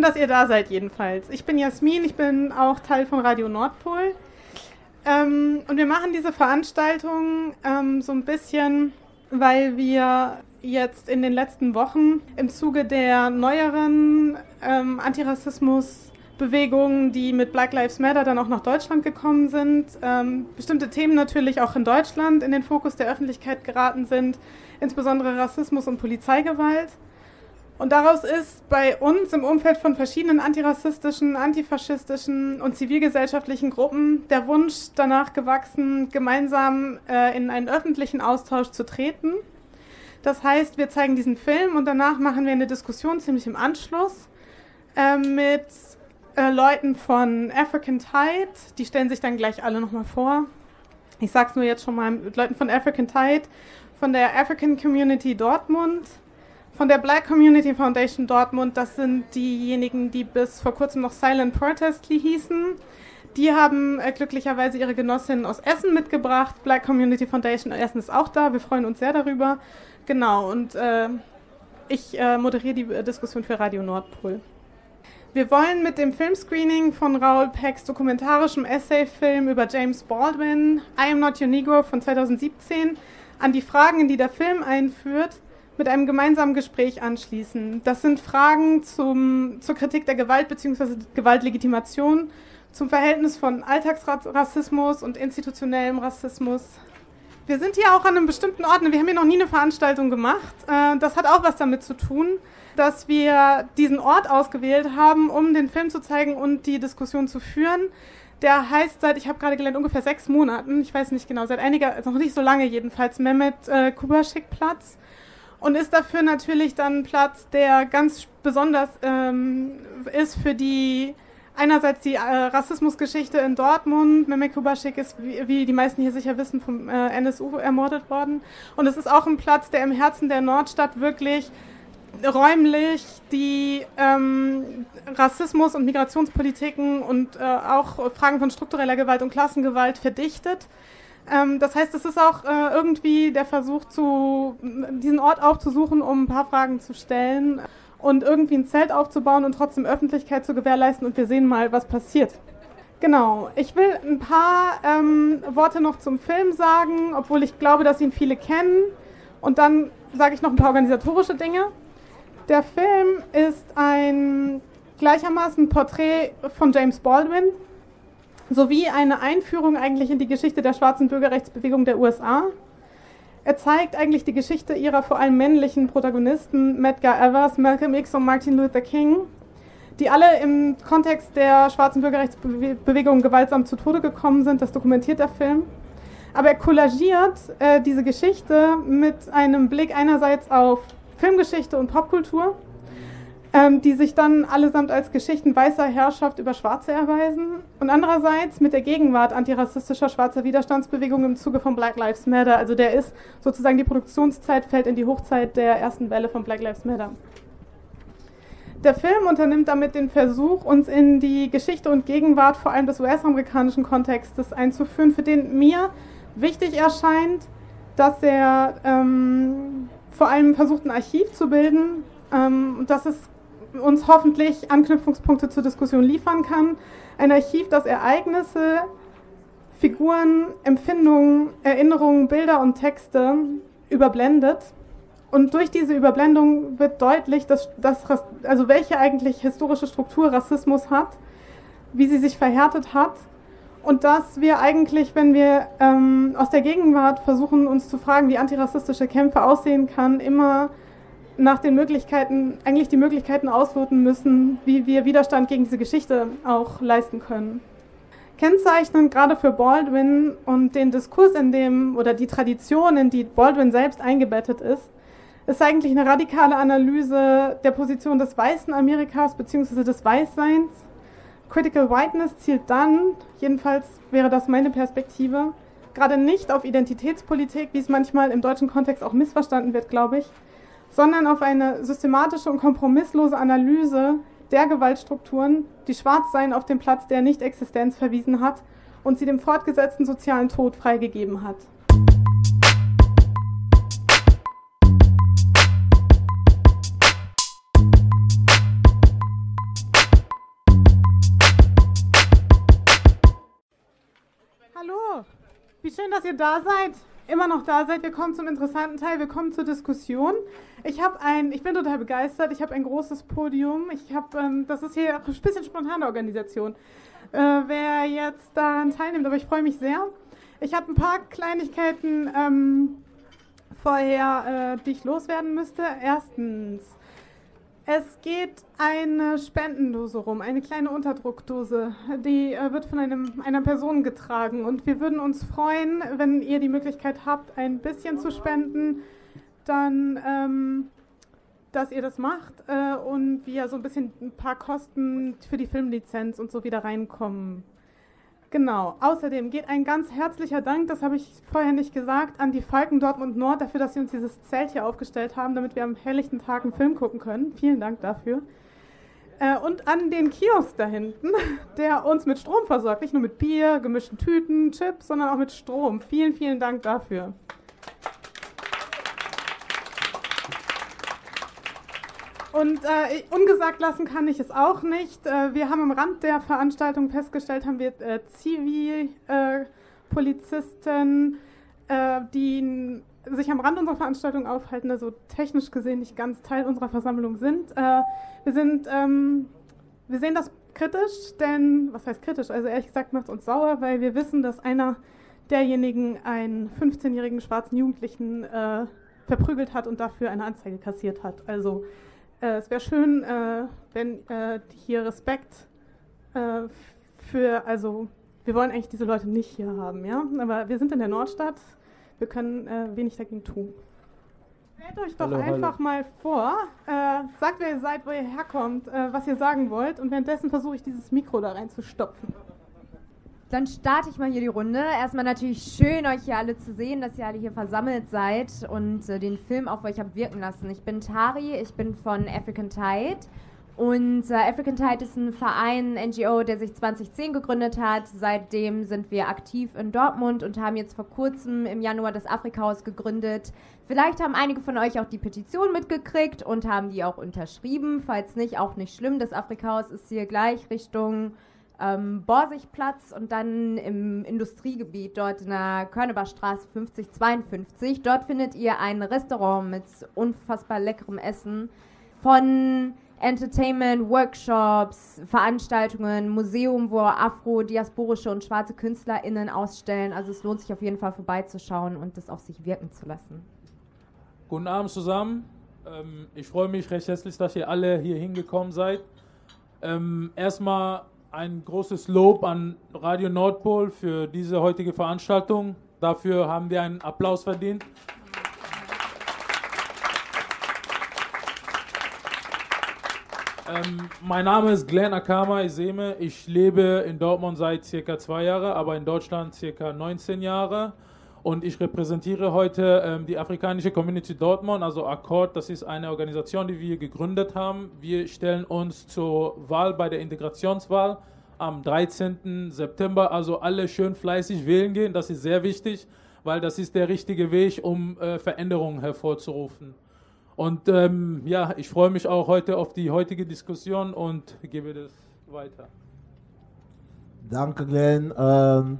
Schön, dass ihr da seid jedenfalls. Ich bin Jasmin, ich bin auch Teil von Radio Nordpol. Ähm, und wir machen diese Veranstaltung ähm, so ein bisschen, weil wir jetzt in den letzten Wochen im Zuge der neueren ähm, Antirassismus-Bewegungen, die mit Black Lives Matter dann auch nach Deutschland gekommen sind, ähm, bestimmte Themen natürlich auch in Deutschland in den Fokus der Öffentlichkeit geraten sind, insbesondere Rassismus und Polizeigewalt. Und daraus ist bei uns im Umfeld von verschiedenen antirassistischen, antifaschistischen und zivilgesellschaftlichen Gruppen der Wunsch danach gewachsen, gemeinsam äh, in einen öffentlichen Austausch zu treten. Das heißt, wir zeigen diesen Film und danach machen wir eine Diskussion ziemlich im Anschluss äh, mit äh, Leuten von African Tide. Die stellen sich dann gleich alle nochmal vor. Ich sage es nur jetzt schon mal mit Leuten von African Tide, von der African Community Dortmund, von der Black Community Foundation Dortmund, das sind diejenigen, die bis vor kurzem noch Silent Protestly hießen. Die haben äh, glücklicherweise ihre Genossinnen aus Essen mitgebracht. Black Community Foundation Essen ist auch da. Wir freuen uns sehr darüber. Genau, und äh, ich äh, moderiere die äh, Diskussion für Radio Nordpol. Wir wollen mit dem Filmscreening von Raoul Pecks dokumentarischem Essayfilm über James Baldwin, I Am Not Your Negro von 2017, an die Fragen, die der Film einführt, mit einem gemeinsamen Gespräch anschließen. Das sind Fragen zum, zur Kritik der Gewalt bzw. Gewaltlegitimation, zum Verhältnis von Alltagsrassismus und institutionellem Rassismus. Wir sind hier auch an einem bestimmten Ort, wir haben hier noch nie eine Veranstaltung gemacht. Äh, das hat auch was damit zu tun, dass wir diesen Ort ausgewählt haben, um den Film zu zeigen und die Diskussion zu führen. Der heißt seit, ich habe gerade gelernt, ungefähr sechs Monaten, ich weiß nicht genau, seit einiger, noch nicht so lange jedenfalls, Mehmet äh, Kubaschik Platz und ist dafür natürlich dann ein Platz, der ganz besonders ähm, ist für die einerseits die äh, Rassismusgeschichte in Dortmund. Mehmet Kubaschik ist, wie, wie, die meisten hier sicher wissen, vom äh, NSU ermordet worden. Und es ist auch ein Platz, der im Herzen der Nordstadt wirklich räumlich die ähm, Rassismus- und Migrationspolitiken und äh, auch Fragen von struktureller Gewalt und Klassengewalt verdichtet. Ähm, das heißt, es ist auch äh, irgendwie der Versuch, zu, diesen Ort aufzusuchen, um ein paar Fragen zu stellen und irgendwie ein Zelt aufzubauen und trotzdem Öffentlichkeit zu gewährleisten und wir sehen mal, was passiert. Genau, ich will ein paar ähm, Worte noch zum Film sagen, obwohl ich glaube, dass ihn viele kennen. Und dann sage ich noch ein paar organisatorische Dinge. Der Film ist ein gleichermaßen Porträt von James Baldwin, sowie eine Einführung eigentlich in die Geschichte der schwarzen Bürgerrechtsbewegung der USA. Er zeigt eigentlich die Geschichte ihrer vor allem männlichen Protagonisten, Medgar Evers, Malcolm X und Martin Luther King, die alle im Kontext der schwarzen Bürgerrechtsbewegung gewaltsam zu Tode gekommen sind. Das dokumentiert der Film. Aber er kollagiert äh, diese Geschichte mit einem Blick einerseits auf Filmgeschichte und Popkultur ähm, die sich dann allesamt als Geschichten weißer Herrschaft über Schwarze erweisen und andererseits mit der Gegenwart antirassistischer schwarzer Widerstandsbewegung im Zuge von Black Lives Matter. Also der ist sozusagen die Produktionszeit fällt in die Hochzeit der ersten Welle von Black Lives Matter. Der Film unternimmt damit den Versuch, uns in die Geschichte und Gegenwart vor allem des US-amerikanischen Kontextes einzuführen, für den mir wichtig erscheint, dass er ähm, vor allem versucht, ein Archiv zu bilden. Ähm, das ist uns hoffentlich Anknüpfungspunkte zur Diskussion liefern kann. Ein Archiv, das Ereignisse, Figuren, Empfindungen, Erinnerungen, Bilder und Texte überblendet. Und durch diese Überblendung wird deutlich, dass, dass also welche eigentlich historische Struktur Rassismus hat, wie sie sich verhärtet hat und dass wir eigentlich, wenn wir ähm, aus der Gegenwart versuchen, uns zu fragen, wie antirassistische Kämpfe aussehen kann, immer nach den Möglichkeiten, eigentlich die Möglichkeiten ausloten müssen, wie wir Widerstand gegen diese Geschichte auch leisten können. Kennzeichnend gerade für Baldwin und den Diskurs, in dem oder die Tradition, in die Baldwin selbst eingebettet ist, ist eigentlich eine radikale Analyse der Position des weißen Amerikas bzw. des Weißseins. Critical Whiteness zielt dann, jedenfalls wäre das meine Perspektive, gerade nicht auf Identitätspolitik, wie es manchmal im deutschen Kontext auch missverstanden wird, glaube ich, sondern auf eine systematische und kompromisslose Analyse der Gewaltstrukturen, die Schwarzsein auf dem Platz der Nichtexistenz verwiesen hat und sie dem fortgesetzten sozialen Tod freigegeben hat. Hallo, wie schön, dass ihr da seid immer noch da seid. Wir kommen zum interessanten Teil, wir kommen zur Diskussion. Ich habe ein, ich bin total begeistert. Ich habe ein großes Podium. Ich habe, ähm, das ist hier ein bisschen spontane Organisation. Äh, wer jetzt daran teilnimmt, aber ich freue mich sehr. Ich habe ein paar Kleinigkeiten ähm, vorher, äh, die ich loswerden müsste. Erstens, es geht eine Spendendose rum, eine kleine Unterdruckdose. Die äh, wird von einem, einer Person getragen. Und wir würden uns freuen, wenn ihr die Möglichkeit habt, ein bisschen zu spenden, dann, ähm, dass ihr das macht äh, und wir so ein bisschen ein paar Kosten für die Filmlizenz und so wieder reinkommen. Genau. Außerdem geht ein ganz herzlicher Dank, das habe ich vorher nicht gesagt, an die Falken Dortmund Nord dafür, dass sie uns dieses Zelt hier aufgestellt haben, damit wir am helllichten Tag einen Film gucken können. Vielen Dank dafür. Äh, und an den Kiosk da hinten, der uns mit Strom versorgt. Nicht nur mit Bier, gemischten Tüten, Chips, sondern auch mit Strom. Vielen, vielen Dank dafür. Und äh, ungesagt lassen kann ich es auch nicht. Äh, wir haben am Rand der Veranstaltung festgestellt, haben wir äh, Zivilpolizisten, äh, die sich am Rand unserer Veranstaltung aufhalten, also technisch gesehen nicht ganz Teil unserer Versammlung sind. Äh, wir sind, ähm, wir sehen das kritisch, denn, was heißt kritisch? Also ehrlich gesagt macht es uns sauer, weil wir wissen, dass einer derjenigen einen 15-jährigen schwarzen Jugendlichen äh, verprügelt hat und dafür eine Anzeige kassiert hat. Also äh, es wäre schön, äh, wenn äh, hier Respekt äh, für, also wir wollen eigentlich diese Leute nicht hier haben, ja, aber wir sind in der Nordstadt, wir können äh, wenig dagegen tun. Stellt euch doch hallo, einfach hallo. mal vor, sagt, wer ihr seid, wo ihr herkommt, was ihr sagen wollt und währenddessen versuche ich dieses Mikro da reinzustopfen. Dann starte ich mal hier die Runde. Erstmal natürlich schön, euch hier alle zu sehen, dass ihr alle hier versammelt seid und äh, den Film auf euch habt wirken lassen. Ich bin Tari, ich bin von African Tide. Und äh, African Tide ist ein Verein, ein NGO, der sich 2010 gegründet hat. Seitdem sind wir aktiv in Dortmund und haben jetzt vor kurzem im Januar das Afrikahaus gegründet. Vielleicht haben einige von euch auch die Petition mitgekriegt und haben die auch unterschrieben. Falls nicht, auch nicht schlimm. Das Afrikahaus ist hier gleich Richtung ähm, Borsigplatz und dann im Industriegebiet, dort in der Körnebachstraße 5052. Dort findet ihr ein Restaurant mit unfassbar leckerem Essen von Entertainment, Workshops, Veranstaltungen, Museum, wo afro-diasporische und schwarze KünstlerInnen ausstellen. Also es lohnt sich auf jeden Fall vorbeizuschauen und das auf sich wirken zu lassen. Guten Abend zusammen. Ähm, ich freue mich recht herzlich, dass ihr alle hier hingekommen seid. Ähm, erstmal ein großes Lob an Radio Nordpol für diese heutige Veranstaltung. Dafür haben wir einen Applaus verdient. Ähm, mein Name ist Glenn Akama Iseme. Ich lebe in Dortmund seit circa zwei Jahren, aber in Deutschland circa 19 Jahre und ich repräsentiere heute ähm, die afrikanische Community Dortmund, also Accord. Das ist eine Organisation, die wir gegründet haben. Wir stellen uns zur Wahl bei der Integrationswahl am 13. September. Also alle schön fleißig wählen gehen. Das ist sehr wichtig, weil das ist der richtige Weg, um äh, Veränderungen hervorzurufen. Und ähm, ja, ich freue mich auch heute auf die heutige Diskussion und gebe das weiter. Danke, Glenn. Ähm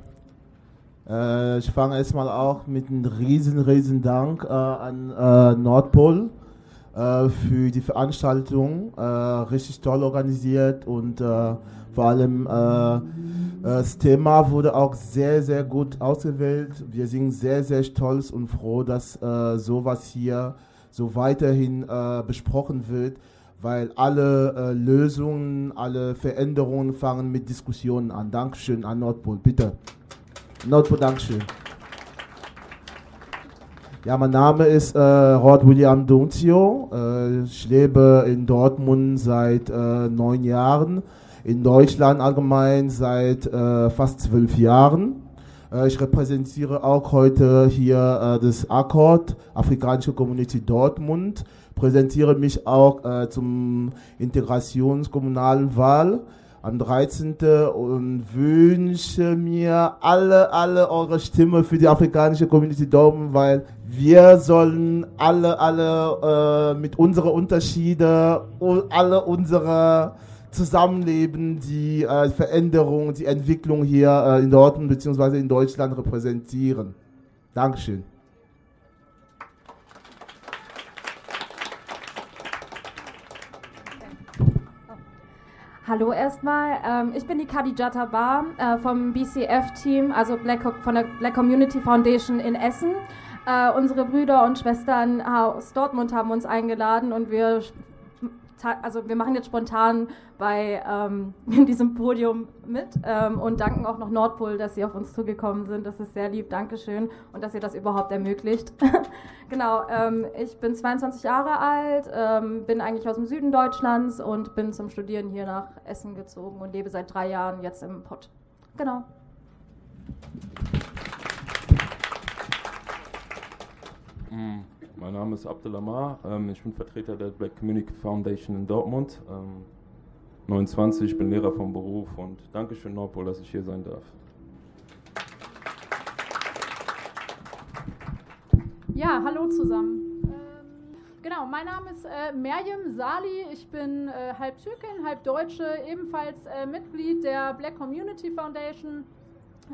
äh, ich fange erstmal auch mit einem riesen, riesen Dank äh, an äh, Nordpol äh, für die Veranstaltung. Äh, richtig toll organisiert und vor allem das Thema wurde auch sehr, sehr gut ausgewählt. Wir sind sehr, sehr stolz und froh, dass sowas hier so weiterhin besprochen wird weil alle äh, Lösungen, alle Veränderungen fangen mit Diskussionen an. Dankeschön an Nordpol, bitte. Notebook, Dankeschön. Ja, mein Name ist äh, Rod William Dunzio. Äh, ich lebe in Dortmund seit äh, neun Jahren, in Deutschland allgemein seit äh, fast zwölf Jahren. Äh, ich repräsentiere auch heute hier äh, das Akkord, Afrikanische Community Dortmund, präsentiere mich auch zum Integrationskommunalen Wahl am 13. und wünsche mir alle, alle eure Stimme für die afrikanische Community Dortmund, weil wir sollen alle, alle äh, mit unseren Unterschieden, alle unsere Zusammenleben, die äh, Veränderung, die Entwicklung hier äh, in Dortmund bzw. in Deutschland repräsentieren. Dankeschön. Hallo erstmal, ähm, ich bin die Khadijata Bar äh, vom BCF-Team, also von der Black Community Foundation in Essen. Äh, unsere Brüder und Schwestern aus Dortmund haben uns eingeladen und wir also wir machen jetzt spontan bei ähm, diesem Podium mit ähm, und danken auch noch Nordpol, dass sie auf uns zugekommen sind. Das ist sehr lieb, Dankeschön und dass ihr das überhaupt ermöglicht. genau, ähm, ich bin 22 Jahre alt, ähm, bin eigentlich aus dem Süden Deutschlands und bin zum Studieren hier nach Essen gezogen und lebe seit drei Jahren jetzt im Pott. Genau. Mm. Mein Name ist Abdelamar, ähm, ich bin Vertreter der Black Community Foundation in Dortmund. Ähm, 29, ich bin Lehrer vom Beruf und danke schön Nordpol, dass ich hier sein darf. Ja, hallo zusammen. Ähm, genau, mein Name ist äh, Merjem Sali. Ich bin äh, halb Türkin, halb Deutsche, ebenfalls äh, Mitglied der Black Community Foundation.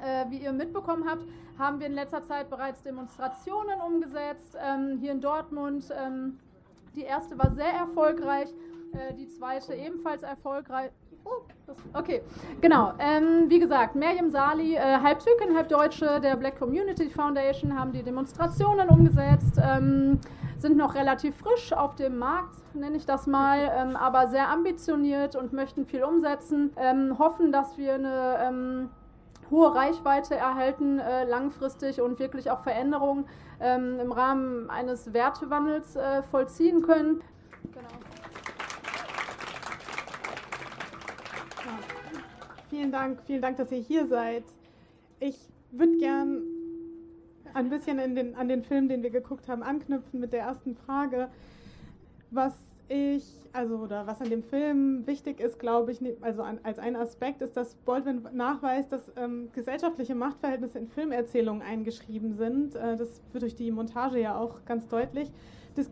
Äh, wie ihr mitbekommen habt, haben wir in letzter Zeit bereits Demonstrationen umgesetzt, ähm, hier in Dortmund. Ähm, die erste war sehr erfolgreich, äh, die zweite ebenfalls erfolgreich. Oh, okay, genau. Ähm, wie gesagt, Merjem Sali, äh, halb Türkin, halb Deutsche der Black Community Foundation, haben die Demonstrationen umgesetzt, ähm, sind noch relativ frisch auf dem Markt, nenne ich das mal, ähm, aber sehr ambitioniert und möchten viel umsetzen, ähm, hoffen, dass wir eine ähm, hohe Reichweite erhalten, äh, langfristig und wirklich auch Veränderungen ähm, im Rahmen eines Wertewandels äh, vollziehen können. Genau. Ja. Vielen Dank, vielen Dank, dass ihr hier seid. Ich würde gern ein bisschen den, an den Film, den wir geguckt haben, anknüpfen mit der ersten Frage. Was ich, also oder was an dem Film wichtig ist, glaube ich, also an, als ein Aspekt ist, dass Baldwin nachweist, dass ähm, gesellschaftliche Machtverhältnisse in Filmerzählungen eingeschrieben sind. Äh, das wird durch die Montage ja auch ganz deutlich. Dis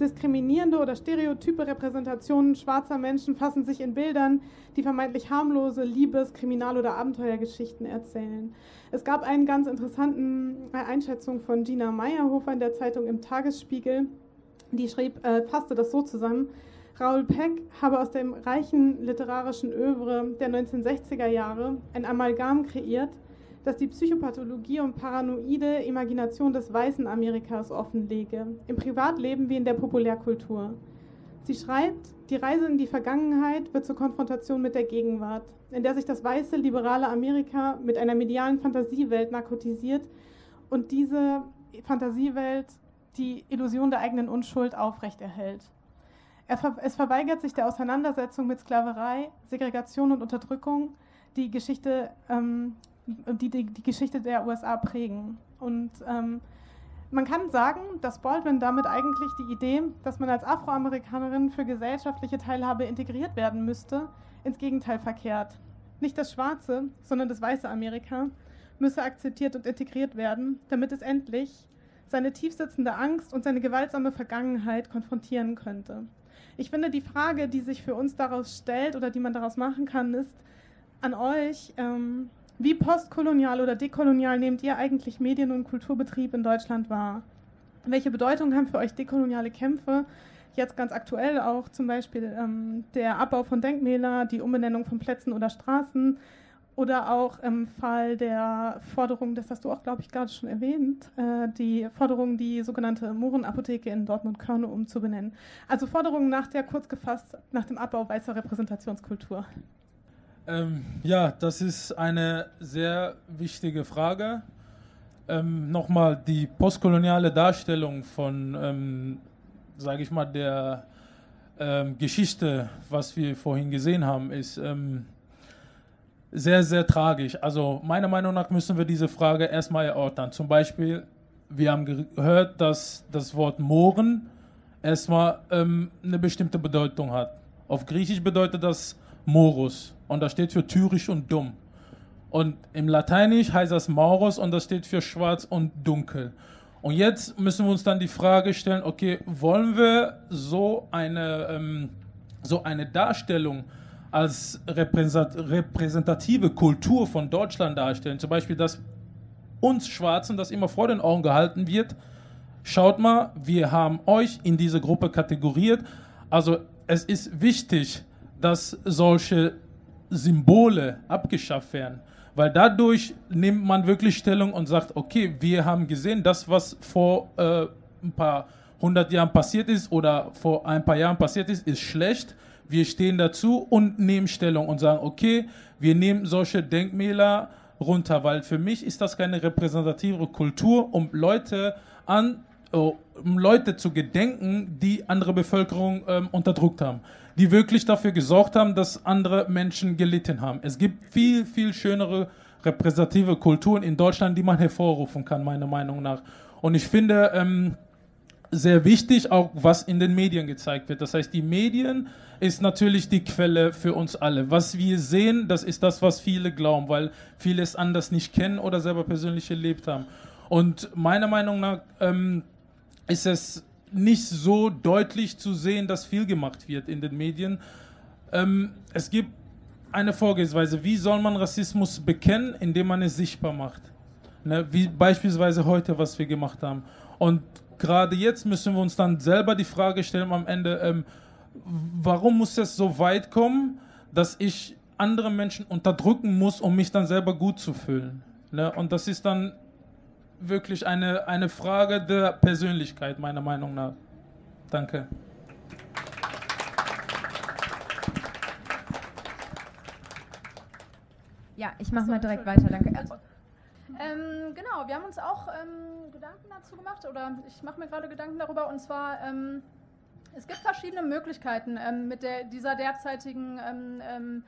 diskriminierende oder stereotype Repräsentationen schwarzer Menschen fassen sich in Bildern, die vermeintlich harmlose Liebes-, Kriminal- oder Abenteuergeschichten erzählen. Es gab einen ganz interessanten äh, Einschätzung von Gina Meyerhofer in der Zeitung im Tagesspiegel die schrieb, äh, fasste das so zusammen. Raoul Peck habe aus dem reichen literarischen Övre der 1960er Jahre ein Amalgam kreiert, das die Psychopathologie und paranoide Imagination des weißen Amerikas offenlege, im Privatleben wie in der Populärkultur. Sie schreibt, die Reise in die Vergangenheit wird zur Konfrontation mit der Gegenwart, in der sich das weiße, liberale Amerika mit einer medialen Fantasiewelt narkotisiert und diese Fantasiewelt die Illusion der eigenen Unschuld aufrechterhält. Es verweigert sich der Auseinandersetzung mit Sklaverei, Segregation und Unterdrückung, die Geschichte, ähm, die, die, die, Geschichte der USA prägen. Und ähm, man kann sagen, dass Baldwin damit eigentlich die Idee, dass man als Afroamerikanerin für gesellschaftliche Teilhabe integriert werden müsste, ins Gegenteil verkehrt. Nicht das schwarze, sondern das weiße Amerika müsse akzeptiert und integriert werden, damit es endlich seine tiefsitzende Angst und seine gewaltsame Vergangenheit konfrontieren könnte. Ich finde, die Frage, die sich für uns daraus stellt oder die man daraus machen kann, ist an euch, ähm, wie postkolonial oder dekolonial nehmt ihr eigentlich Medien- und Kulturbetrieb in Deutschland wahr? Welche Bedeutung haben für euch dekoloniale Kämpfe? Jetzt ganz aktuell auch zum Beispiel ähm, der Abbau von Denkmälern, die Umbenennung von Plätzen oder Straßen, oder auch im Fall der Forderung, das hast du auch, glaube ich, gerade schon erwähnt, äh, die Forderung, die sogenannte Mohrenapotheke in Dortmund-Körne umzubenennen. Also Forderungen nach der, kurz gefasst, nach dem Abbau weißer Repräsentationskultur. Ähm, ja, das ist eine sehr wichtige Frage. Ähm, Nochmal die postkoloniale Darstellung von, ähm, sage ich mal, der ähm, Geschichte, was wir vorhin gesehen haben, ist ähm, sehr, sehr tragisch. Also meiner Meinung nach müssen wir diese Frage erstmal erörtern. Zum Beispiel, wir haben gehört, dass das Wort Mohren erstmal ähm, eine bestimmte Bedeutung hat. Auf Griechisch bedeutet das Morus und das steht für tyrisch und dumm. Und im Lateinisch heißt das Maurus und das steht für schwarz und dunkel. Und jetzt müssen wir uns dann die Frage stellen, okay, wollen wir so eine, ähm, so eine Darstellung als repräsentative Kultur von Deutschland darstellen. Zum Beispiel, dass uns Schwarzen das immer vor den Augen gehalten wird. Schaut mal, wir haben euch in diese Gruppe kategoriert. Also es ist wichtig, dass solche Symbole abgeschafft werden. Weil dadurch nimmt man wirklich Stellung und sagt, okay, wir haben gesehen, das, was vor äh, ein paar hundert Jahren passiert ist oder vor ein paar Jahren passiert ist, ist schlecht. Wir stehen dazu und nehmen Stellung und sagen, okay, wir nehmen solche Denkmäler runter, weil für mich ist das keine repräsentative Kultur, um Leute an um Leute zu gedenken, die andere Bevölkerung ähm, unterdrückt haben, die wirklich dafür gesorgt haben, dass andere Menschen gelitten haben. Es gibt viel, viel schönere repräsentative Kulturen in Deutschland, die man hervorrufen kann, meiner Meinung nach. Und ich finde ähm, sehr wichtig auch, was in den Medien gezeigt wird. Das heißt, die Medien ist natürlich die Quelle für uns alle. Was wir sehen, das ist das, was viele glauben, weil viele es anders nicht kennen oder selber persönlich erlebt haben. Und meiner Meinung nach ähm, ist es nicht so deutlich zu sehen, dass viel gemacht wird in den Medien. Ähm, es gibt eine Vorgehensweise. Wie soll man Rassismus bekennen, indem man es sichtbar macht? Ne? Wie beispielsweise heute, was wir gemacht haben. Und gerade jetzt müssen wir uns dann selber die Frage stellen am Ende, ähm, warum muss es so weit kommen, dass ich andere Menschen unterdrücken muss, um mich dann selber gut zu fühlen? Ne? Und das ist dann wirklich eine, eine Frage der Persönlichkeit, meiner Meinung nach. Danke. Ja, ich mache mal direkt weiter, danke. Ähm, genau, wir haben uns auch ähm, Gedanken dazu gemacht, oder ich mache mir gerade Gedanken darüber, und zwar, ähm, es gibt verschiedene Möglichkeiten, ähm, mit der, dieser derzeitigen ähm, ähm,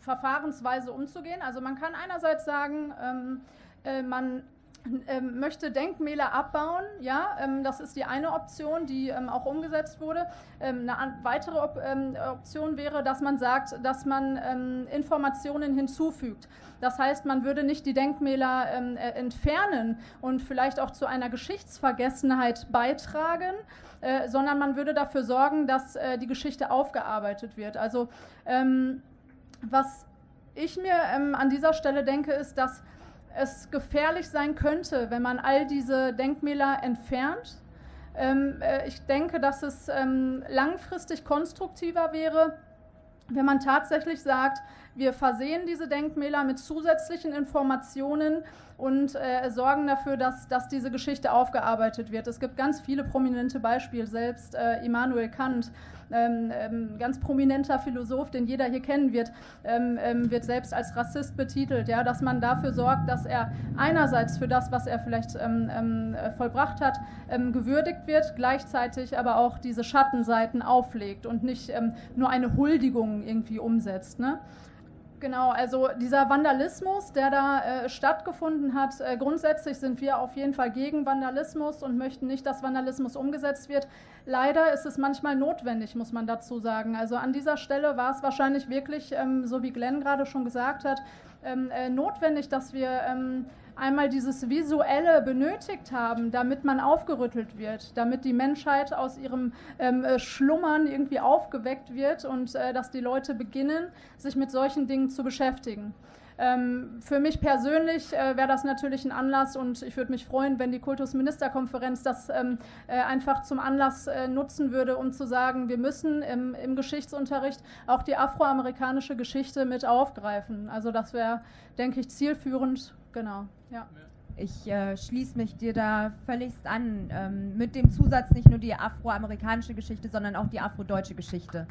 Verfahrensweise umzugehen. Also man kann einerseits sagen, äh, man ähm, möchte Denkmäler abbauen. Ja, ähm, das ist die eine Option, die ähm, auch umgesetzt wurde. Ähm, eine weitere Op ähm, Option wäre, dass man sagt, dass man ähm, Informationen hinzufügt. Das heißt, man würde nicht die Denkmäler äh, entfernen und vielleicht auch zu einer Geschichtsvergessenheit beitragen, äh, sondern man würde dafür sorgen, dass äh, die Geschichte aufgearbeitet wird. Also was ich mir an dieser Stelle denke, ist, dass es gefährlich sein könnte, wenn man all diese Denkmäler entfernt. Ähm, äh, ich denke, dass es ähm, langfristig konstruktiver wäre, wenn man tatsächlich sagt, wir versehen diese Denkmäler mit zusätzlichen Informationen und äh, sorgen dafür, dass, dass diese Geschichte aufgearbeitet wird. Es gibt ganz viele prominente Beispiele, selbst äh, Immanuel Kant ähm, ähm, ganz prominenter Philosoph, den jeder hier kennen wird, ähm, ähm, wird selbst als Rassist betitelt, ja, dass man dafür sorgt, dass er einerseits für das, was er vielleicht ähm, ähm, äh, vollbracht hat, gewürdigt wird, gleichzeitig aber auch diese Schattenseiten auflegt und nicht nur eine Huldigung irgendwie umsetzt. Ne? Genau, also dieser Vandalismus, der da äh, stattgefunden hat, äh, grundsätzlich sind wir auf jeden Fall gegen Vandalismus und möchten nicht, dass Vandalismus umgesetzt wird. Leider ist es manchmal notwendig, muss man dazu sagen. Also an dieser Stelle war es wahrscheinlich wirklich, ähm, so wie Glenn gerade schon gesagt hat, ähm, äh, notwendig, dass wir ähm, einmal dieses Visuelle benötigt haben, damit man aufgerüttelt wird, damit die Menschheit aus ihrem ähm, äh, Schlummern irgendwie aufgeweckt wird und äh, dass die Leute beginnen, sich mit solchen Dingen zu beschäftigen. Ähm, für mich persönlich äh, wäre das natürlich ein Anlass und ich würde mich freuen, wenn die Kultusministerkonferenz das ähm, äh, einfach zum Anlass äh, nutzen würde, um zu sagen, wir müssen im, im Geschichtsunterricht auch die afroamerikanische Geschichte mit aufgreifen. Also das wäre, denke ich, zielführend. Genau, ja. Ich äh, schließe mich dir da völligst an. Ähm, mit dem Zusatz nicht nur die afroamerikanische Geschichte, sondern auch die afrodeutsche Geschichte.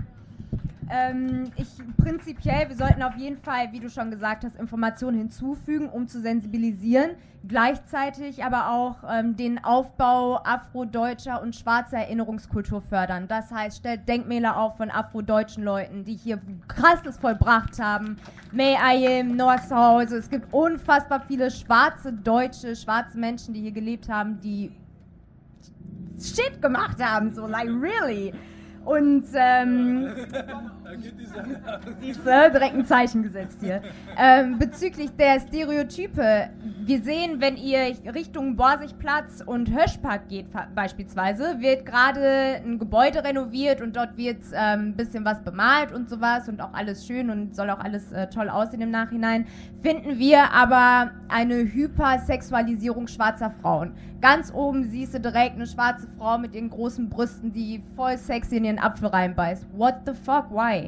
Ähm, ich prinzipiell, wir sollten auf jeden Fall, wie du schon gesagt hast, Informationen hinzufügen, um zu sensibilisieren, gleichzeitig aber auch ähm, den Aufbau afrodeutscher und schwarzer Erinnerungskultur fördern. Das heißt, stellt Denkmäler auf von afrodeutschen Leuten, die hier krasses vollbracht haben. May I am, North Also es gibt unfassbar viele schwarze Deutsche, schwarze Menschen, die hier gelebt haben, die Shit gemacht haben, so like really. Und ähm, Siehst du, direkt ein Zeichen gesetzt hier. Ähm, bezüglich der Stereotype, wir sehen, wenn ihr Richtung Borsigplatz und Höschpark geht beispielsweise, wird gerade ein Gebäude renoviert und dort wird ein ähm, bisschen was bemalt und sowas und auch alles schön und soll auch alles äh, toll aussehen im Nachhinein. Finden wir aber eine Hypersexualisierung schwarzer Frauen. Ganz oben siehst du direkt eine schwarze Frau mit ihren großen Brüsten, die voll sexy in ihren Apfel reinbeißt. What the fuck, why?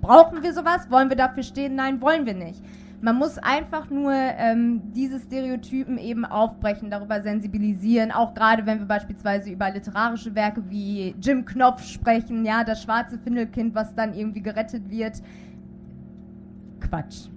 Brauchen wir sowas? Wollen wir dafür stehen? Nein, wollen wir nicht. Man muss einfach nur ähm, diese Stereotypen eben aufbrechen, darüber sensibilisieren, auch gerade wenn wir beispielsweise über literarische Werke wie Jim Knopf sprechen, ja, das schwarze Findelkind, was dann irgendwie gerettet wird. Quatsch.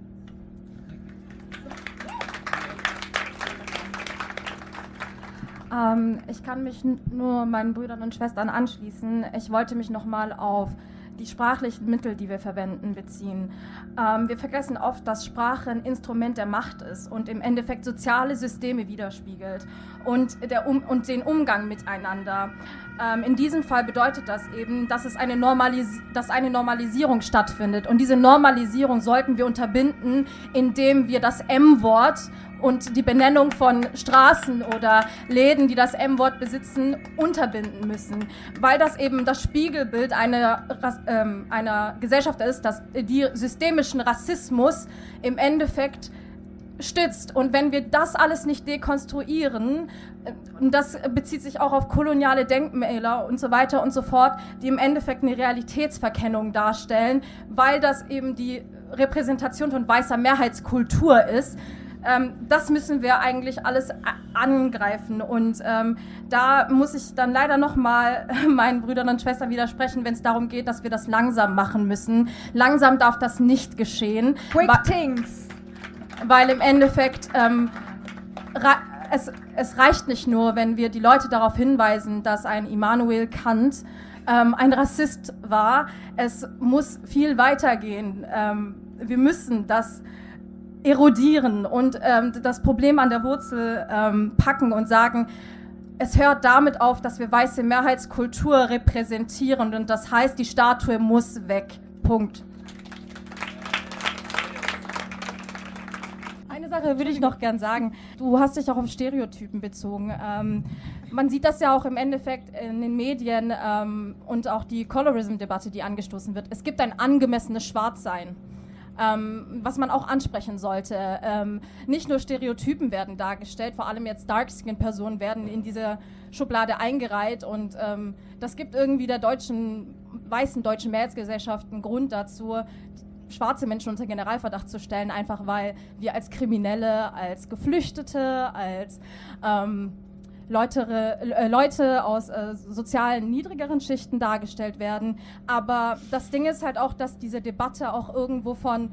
Ähm, ich kann mich nur meinen Brüdern und Schwestern anschließen. Ich wollte mich nochmal auf die sprachlichen Mittel, die wir verwenden, beziehen. Ähm, wir vergessen oft, dass Sprache ein Instrument der Macht ist und im Endeffekt soziale Systeme widerspiegelt und, um und den Umgang miteinander. Ähm, in diesem Fall bedeutet das eben, dass, es eine dass eine Normalisierung stattfindet. Und diese Normalisierung sollten wir unterbinden, indem wir das M-Wort und die Benennung von Straßen oder Läden, die das M-Wort besitzen, unterbinden müssen, weil das eben das Spiegelbild einer, ähm, einer Gesellschaft ist, dass die systemischen Rassismus im Endeffekt stützt. Und wenn wir das alles nicht dekonstruieren, äh, und das bezieht sich auch auf koloniale Denkmäler und so weiter und so fort, die im Endeffekt eine Realitätsverkennung darstellen, weil das eben die Repräsentation von weißer Mehrheitskultur ist, das müssen wir eigentlich alles angreifen. Und ähm, da muss ich dann leider nochmal meinen Brüdern und Schwestern widersprechen, wenn es darum geht, dass wir das langsam machen müssen. Langsam darf das nicht geschehen. Quick things. Weil im Endeffekt ähm, es, es reicht nicht nur, wenn wir die Leute darauf hinweisen, dass ein Immanuel Kant ähm, ein Rassist war. Es muss viel weitergehen. Ähm, wir müssen das erodieren und ähm, das Problem an der Wurzel ähm, packen und sagen, es hört damit auf, dass wir weiße Mehrheitskultur repräsentieren und das heißt, die Statue muss weg. Punkt. Eine Sache würde ich noch gern sagen. Du hast dich auch auf Stereotypen bezogen. Ähm, man sieht das ja auch im Endeffekt in den Medien ähm, und auch die Colorism-Debatte, die angestoßen wird. Es gibt ein angemessenes Schwarzsein ähm, was man auch ansprechen sollte. Ähm, nicht nur Stereotypen werden dargestellt, vor allem jetzt Dark-Skin-Personen werden in diese Schublade eingereiht und ähm, das gibt irgendwie der deutschen, weißen deutschen Mehrheitsgesellschaft einen Grund dazu, schwarze Menschen unter Generalverdacht zu stellen, einfach weil wir als Kriminelle, als Geflüchtete, als ähm, Leute, äh, Leute aus äh, sozialen niedrigeren Schichten dargestellt werden. Aber das Ding ist halt auch, dass diese Debatte auch irgendwo von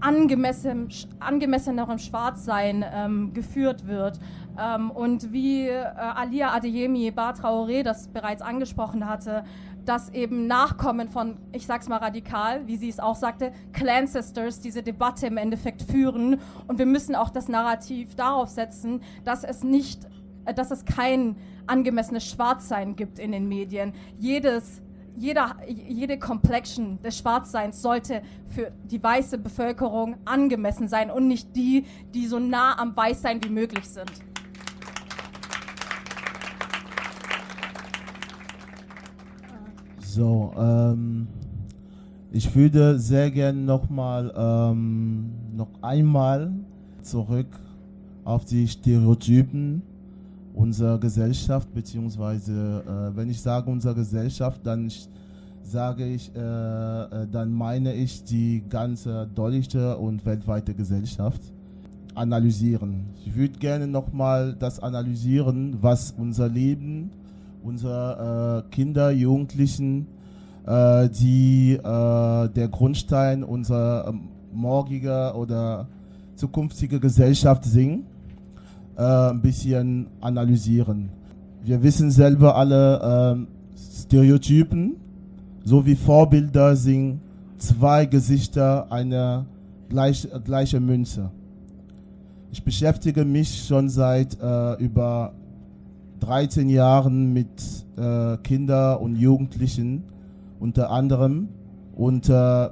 angemessen, angemessenerem Schwarzsein ähm, geführt wird. Ähm, und wie äh, Alia Adeyemi Bar Traoré das bereits angesprochen hatte, dass eben Nachkommen von, ich sag's mal radikal, wie sie es auch sagte, Clan Sisters diese Debatte im Endeffekt führen. Und wir müssen auch das Narrativ darauf setzen, dass es nicht dass es kein angemessenes Schwarzsein gibt in den Medien. Jedes jeder, jede Complexion des Schwarzseins sollte für die weiße Bevölkerung angemessen sein und nicht die, die so nah am Weißsein wie möglich sind. So, ähm, ich würde sehr gerne nochmal, ähm, noch einmal zurück auf die Stereotypen unserer Gesellschaft, beziehungsweise äh, wenn ich sage unsere Gesellschaft, dann sage ich, äh, äh, dann meine ich die ganze deutsche und weltweite Gesellschaft analysieren. Ich würde gerne nochmal das analysieren, was unser Leben, unsere äh, Kinder, Jugendlichen, äh, die äh, der Grundstein unserer ähm, morgiger oder zukünftiger Gesellschaft sind äh, ein bisschen analysieren. Wir wissen selber alle, äh, Stereotypen sowie Vorbilder sind zwei Gesichter einer gleich, gleichen Münze. Ich beschäftige mich schon seit äh, über 13 Jahren mit äh, Kindern und Jugendlichen unter anderem Und äh,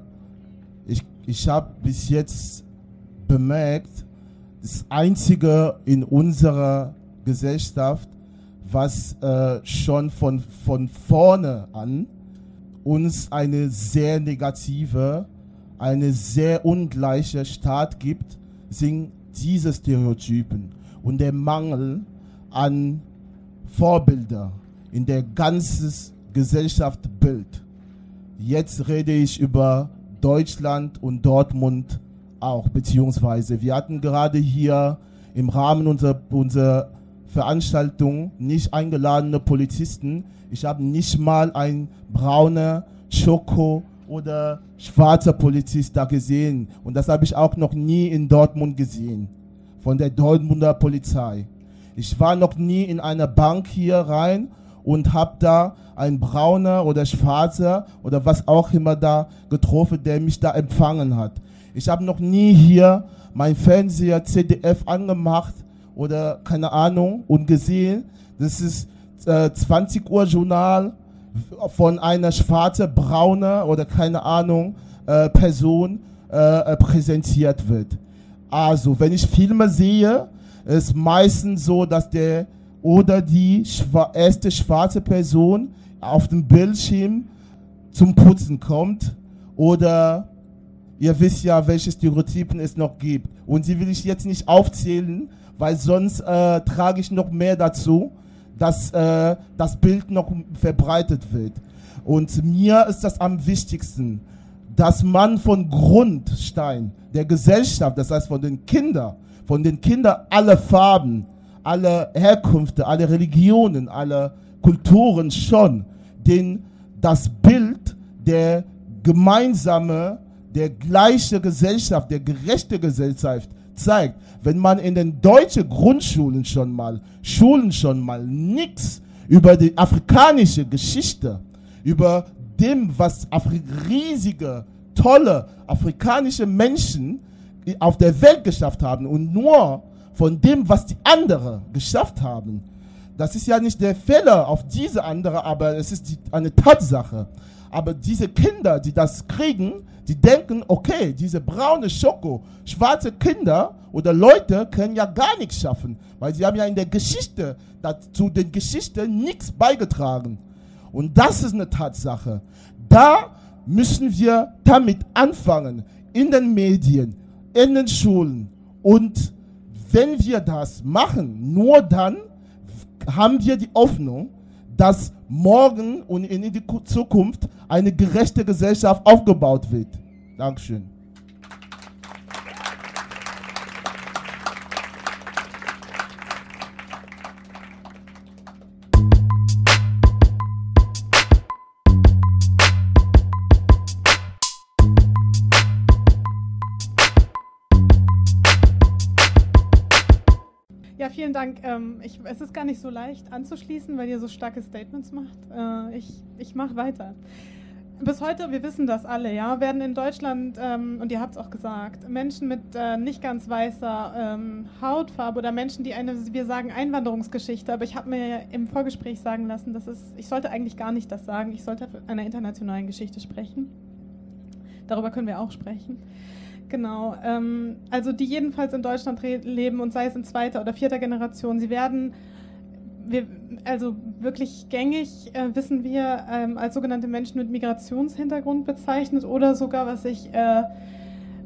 ich, ich habe bis jetzt bemerkt, das Einzige in unserer Gesellschaft, was äh, schon von, von vorne an uns eine sehr negative, eine sehr ungleiche Staat gibt, sind diese Stereotypen und der Mangel an Vorbilder in der ganzen Gesellschaftsbild. Jetzt rede ich über Deutschland und Dortmund auch, beziehungsweise wir hatten gerade hier im Rahmen unserer, unserer Veranstaltung nicht eingeladene Polizisten. Ich habe nicht mal einen brauner Schoko oder schwarzer Polizist da gesehen. Und das habe ich auch noch nie in Dortmund gesehen, von der Dortmunder Polizei. Ich war noch nie in einer Bank hier rein und habe da einen brauner oder schwarzer oder was auch immer da getroffen, der mich da empfangen hat. Ich habe noch nie hier mein Fernseher CDF angemacht oder keine Ahnung und gesehen, das ist äh, 20 Uhr Journal von einer schwarzen, brauner oder keine Ahnung äh, Person äh, äh, präsentiert wird. Also, wenn ich Filme sehe, ist meistens so, dass der oder die schwa erste schwarze Person auf dem Bildschirm zum Putzen kommt oder ihr wisst ja, welche Stereotypen es noch gibt. Und sie will ich jetzt nicht aufzählen, weil sonst äh, trage ich noch mehr dazu dass äh, das Bild noch verbreitet wird. Und mir ist das am wichtigsten, dass man von Grundstein der Gesellschaft, das heißt von den Kindern, von den Kindern alle Farben, alle Herkünfte, alle Religionen, alle Kulturen schon den, das Bild der gemeinsame, der gleiche Gesellschaft, der gerechte Gesellschaft zeigt, wenn man in den deutschen Grundschulen schon mal, Schulen schon mal nichts über die afrikanische Geschichte, über dem, was Afri riesige, tolle afrikanische Menschen auf der Welt geschafft haben und nur von dem, was die anderen geschafft haben. Das ist ja nicht der Fehler auf diese andere, aber es ist die, eine Tatsache. Aber diese Kinder, die das kriegen, die denken, okay, diese braune Schoko, schwarze Kinder oder Leute können ja gar nichts schaffen, weil sie haben ja in der Geschichte, zu den Geschichten nichts beigetragen. Und das ist eine Tatsache. Da müssen wir damit anfangen, in den Medien, in den Schulen. Und wenn wir das machen, nur dann haben wir die Hoffnung, dass morgen und in die Zukunft eine gerechte Gesellschaft aufgebaut wird. Dankeschön. Ja, vielen Dank. Ähm, ich, es ist gar nicht so leicht anzuschließen, weil ihr so starke Statements macht. Äh, ich ich mache weiter. Bis heute, wir wissen das alle, ja, werden in Deutschland, ähm, und ihr habt es auch gesagt, Menschen mit äh, nicht ganz weißer ähm, Hautfarbe oder Menschen, die eine, wir sagen Einwanderungsgeschichte, aber ich habe mir im Vorgespräch sagen lassen, dass es, ich sollte eigentlich gar nicht das sagen, ich sollte von einer internationalen Geschichte sprechen. Darüber können wir auch sprechen. Genau, ähm, also die jedenfalls in Deutschland leben und sei es in zweiter oder vierter Generation, sie werden wir, also wirklich gängig äh, wissen wir ähm, als sogenannte Menschen mit Migrationshintergrund bezeichnet oder sogar, was ich äh,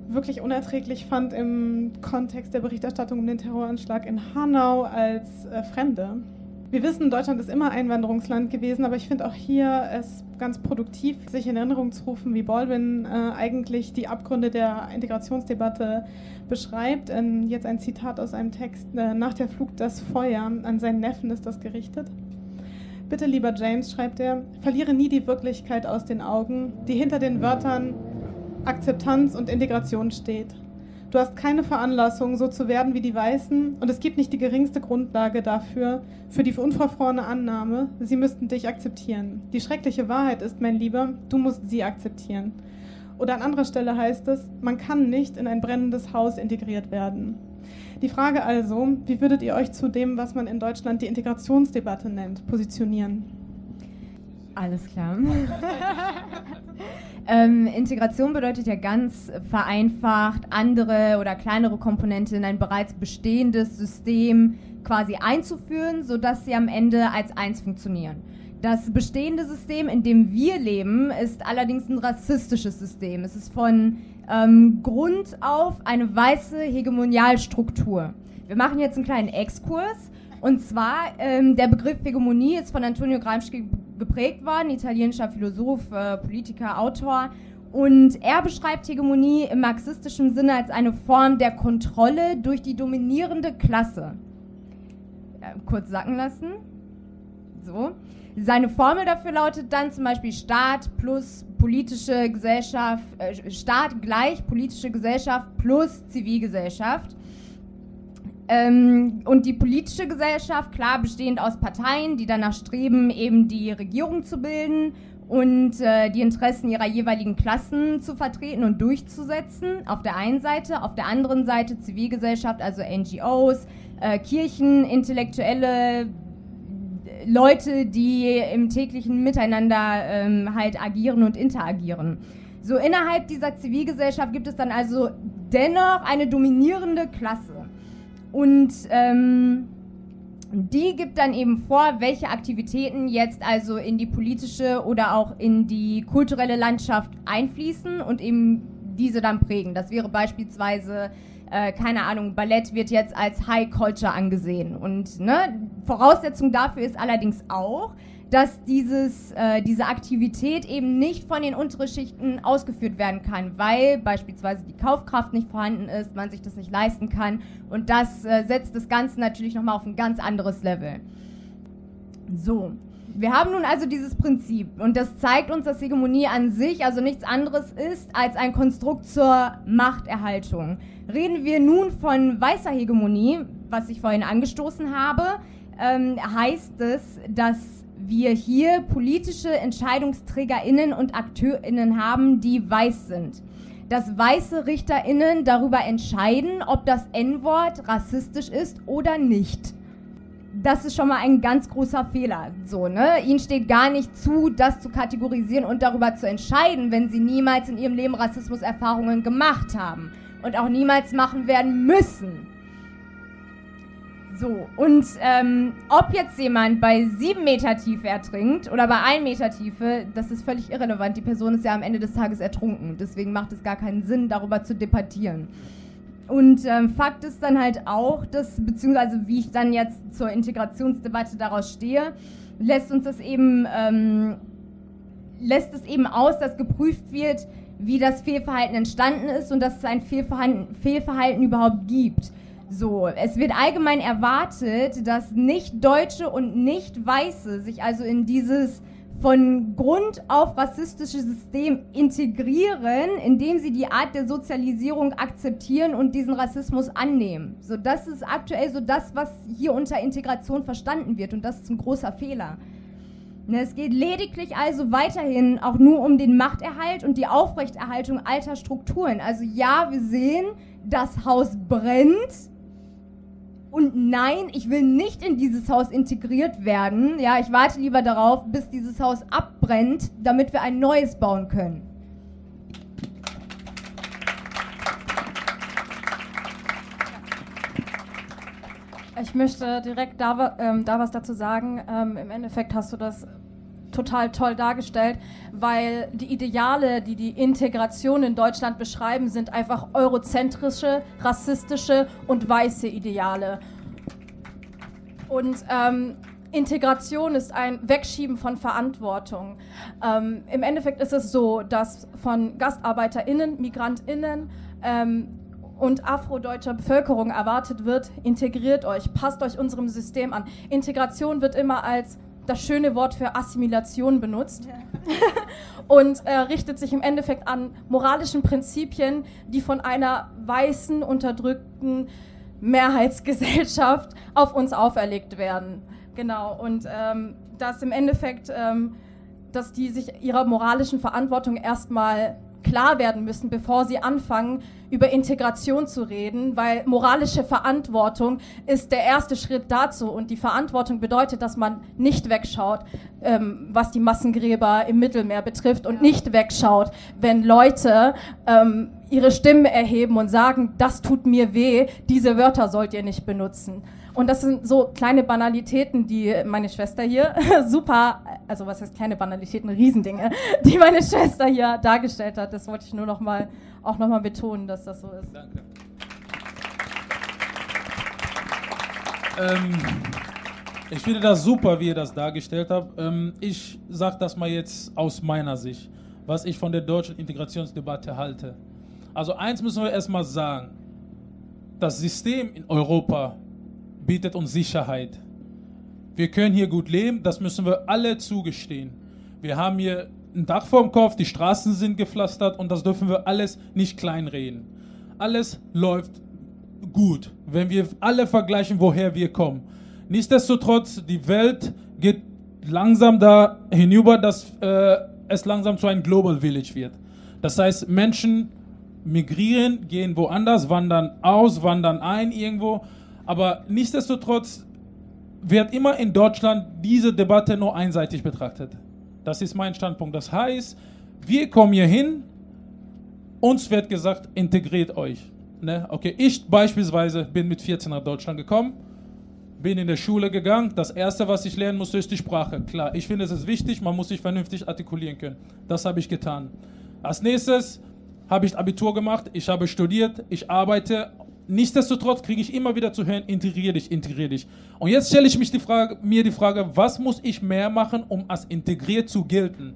wirklich unerträglich fand im Kontext der Berichterstattung um den Terroranschlag in Hanau als äh, Fremde. Wir wissen, Deutschland ist immer Einwanderungsland gewesen, aber ich finde auch hier es ganz produktiv, sich in Erinnerung zu rufen, wie Baldwin äh, eigentlich die Abgründe der Integrationsdebatte beschreibt. Ähm, jetzt ein Zitat aus einem Text. Äh, nach der Flug das Feuer, an seinen Neffen ist das gerichtet. Bitte, lieber James, schreibt er, verliere nie die Wirklichkeit aus den Augen, die hinter den Wörtern Akzeptanz und Integration steht. Du hast keine Veranlassung, so zu werden wie die Weißen, und es gibt nicht die geringste Grundlage dafür, für die unverfrorene Annahme, sie müssten dich akzeptieren. Die schreckliche Wahrheit ist, mein Lieber, du musst sie akzeptieren. Oder an anderer Stelle heißt es, man kann nicht in ein brennendes Haus integriert werden. Die Frage also, wie würdet ihr euch zu dem, was man in Deutschland die Integrationsdebatte nennt, positionieren? Alles klar. ähm, Integration bedeutet ja ganz vereinfacht, andere oder kleinere Komponente in ein bereits bestehendes System quasi einzuführen, sodass sie am Ende als eins funktionieren. Das bestehende System, in dem wir leben, ist allerdings ein rassistisches System. Es ist von ähm, Grund auf eine weiße Hegemonialstruktur. Wir machen jetzt einen kleinen Exkurs. Und zwar, ähm, der Begriff Hegemonie ist von Antonio Gramsci geprägt worden, italienischer Philosoph, äh, Politiker, Autor. Und er beschreibt Hegemonie im marxistischen Sinne als eine Form der Kontrolle durch die dominierende Klasse. Äh, kurz sacken lassen. So. Seine Formel dafür lautet dann zum Beispiel Staat plus politische Gesellschaft, äh, Staat gleich politische Gesellschaft plus Zivilgesellschaft. Ähm, und die politische Gesellschaft, klar bestehend aus Parteien, die danach streben, eben die Regierung zu bilden und äh, die Interessen ihrer jeweiligen Klassen zu vertreten und durchzusetzen, auf der einen Seite. Auf der anderen Seite Zivilgesellschaft, also NGOs, äh, Kirchen, Intellektuelle, Leute, die im täglichen Miteinander ähm, halt agieren und interagieren. So innerhalb dieser Zivilgesellschaft gibt es dann also dennoch eine dominierende Klasse. Und ähm, die gibt dann eben vor, welche Aktivitäten jetzt also in die politische oder auch in die kulturelle Landschaft einfließen und eben diese dann prägen. Das wäre beispielsweise äh, keine Ahnung, Ballett wird jetzt als High Culture angesehen. Und ne, Voraussetzung dafür ist allerdings auch, dass dieses, äh, diese Aktivität eben nicht von den unteren Schichten ausgeführt werden kann, weil beispielsweise die Kaufkraft nicht vorhanden ist, man sich das nicht leisten kann. Und das äh, setzt das Ganze natürlich nochmal auf ein ganz anderes Level. So, wir haben nun also dieses Prinzip und das zeigt uns, dass Hegemonie an sich also nichts anderes ist als ein Konstrukt zur Machterhaltung. Reden wir nun von weißer Hegemonie, was ich vorhin angestoßen habe, ähm, heißt es, dass wir hier politische EntscheidungsträgerInnen und AkteurInnen haben, die weiß sind. Dass weiße RichterInnen darüber entscheiden, ob das N-Wort rassistisch ist oder nicht. Das ist schon mal ein ganz großer Fehler. So, ne? Ihnen steht gar nicht zu, das zu kategorisieren und darüber zu entscheiden, wenn sie niemals in ihrem Leben Rassismuserfahrungen gemacht haben und auch niemals machen werden müssen. So, und ähm, ob jetzt jemand bei sieben Meter Tiefe ertrinkt oder bei ein Meter Tiefe, das ist völlig irrelevant. Die Person ist ja am Ende des Tages ertrunken. Deswegen macht es gar keinen Sinn, darüber zu debattieren. Und ähm, Fakt ist dann halt auch, dass, beziehungsweise wie ich dann jetzt zur Integrationsdebatte daraus stehe, lässt uns das eben, ähm, lässt es eben aus, dass geprüft wird, wie das Fehlverhalten entstanden ist und dass es ein Fehlverhalten, Fehlverhalten überhaupt gibt. So, es wird allgemein erwartet, dass Nicht-Deutsche und Nicht-Weiße sich also in dieses von Grund auf rassistische System integrieren, indem sie die Art der Sozialisierung akzeptieren und diesen Rassismus annehmen. So, das ist aktuell so das, was hier unter Integration verstanden wird und das ist ein großer Fehler. Ne, es geht lediglich also weiterhin auch nur um den Machterhalt und die Aufrechterhaltung alter Strukturen. Also ja, wir sehen, das Haus brennt. Und nein, ich will nicht in dieses Haus integriert werden. Ja, ich warte lieber darauf, bis dieses Haus abbrennt, damit wir ein neues bauen können. Ich möchte direkt da, ähm, da was dazu sagen. Ähm, Im Endeffekt hast du das total toll dargestellt, weil die Ideale, die die Integration in Deutschland beschreiben, sind einfach eurozentrische, rassistische und weiße Ideale. Und ähm, Integration ist ein Wegschieben von Verantwortung. Ähm, Im Endeffekt ist es so, dass von GastarbeiterInnen, MigrantInnen ähm, und afrodeutscher Bevölkerung erwartet wird, integriert euch, passt euch unserem System an. Integration wird immer als das schöne Wort für Assimilation benutzt ja. und äh, richtet sich im Endeffekt an moralischen Prinzipien, die von einer weißen, unterdrückten Mehrheitsgesellschaft auf uns auferlegt werden. Genau, und ähm, dass im Endeffekt, ähm, dass die sich ihrer moralischen Verantwortung erstmal klar werden müssen, bevor sie anfangen, über Integration zu reden, weil moralische Verantwortung ist der erste Schritt dazu. Und die Verantwortung bedeutet, dass man nicht wegschaut, ähm, was die Massengräber im Mittelmeer betrifft und nicht wegschaut, wenn Leute ähm, ihre Stimme erheben und sagen, das tut mir weh, diese Wörter sollt ihr nicht benutzen. Und das sind so kleine Banalitäten, die meine Schwester hier super, also was heißt kleine Banalitäten, Riesendinge, die meine Schwester hier dargestellt hat. Das wollte ich nur noch mal, auch nochmal betonen, dass das so ist. Danke. Ähm, ich finde das super, wie ihr das dargestellt habt. Ähm, ich sage das mal jetzt aus meiner Sicht, was ich von der deutschen Integrationsdebatte halte. Also eins müssen wir erstmal sagen. Das System in Europa bietet uns Sicherheit. Wir können hier gut leben, das müssen wir alle zugestehen. Wir haben hier ein Dach vorm Kopf, die Straßen sind gepflastert und das dürfen wir alles nicht kleinreden. Alles läuft gut, wenn wir alle vergleichen, woher wir kommen. Nichtsdestotrotz, die Welt geht langsam da hinüber, dass äh, es langsam zu einem Global Village wird. Das heißt, Menschen migrieren, gehen woanders, wandern aus, wandern ein irgendwo aber nichtsdestotrotz wird immer in Deutschland diese Debatte nur einseitig betrachtet. Das ist mein Standpunkt. Das heißt, wir kommen hier hin, uns wird gesagt, integriert euch. Ne? Okay, ich beispielsweise bin mit 14 nach Deutschland gekommen, bin in der Schule gegangen. Das erste, was ich lernen musste, ist die Sprache. Klar, ich finde, es ist wichtig, man muss sich vernünftig artikulieren können. Das habe ich getan. Als nächstes habe ich Abitur gemacht, ich habe studiert, ich arbeite Nichtsdestotrotz kriege ich immer wieder zu hören, integrier dich, integrier dich. Und jetzt stelle ich mich die Frage, mir die Frage, was muss ich mehr machen, um als integriert zu gelten?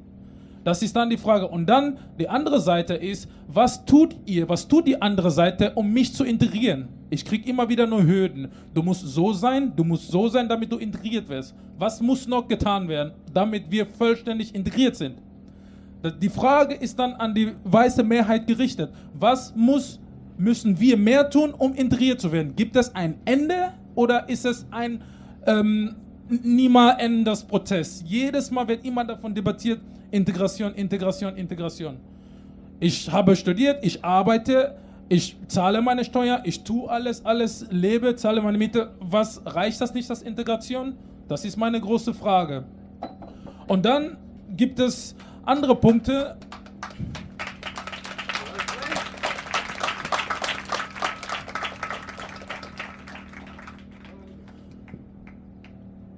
Das ist dann die Frage. Und dann die andere Seite ist, was tut ihr, was tut die andere Seite, um mich zu integrieren? Ich kriege immer wieder nur Hürden. Du musst so sein, du musst so sein, damit du integriert wirst. Was muss noch getan werden, damit wir vollständig integriert sind? Die Frage ist dann an die weiße Mehrheit gerichtet. Was muss müssen wir mehr tun, um integriert zu werden? Gibt es ein Ende oder ist es ein ähm, niemals endendes Prozess? Jedes Mal wird immer davon debattiert, Integration, Integration, Integration. Ich habe studiert, ich arbeite, ich zahle meine Steuer, ich tue alles, alles, lebe, zahle meine Miete. Was reicht das nicht, das Integration? Das ist meine große Frage. Und dann gibt es andere Punkte,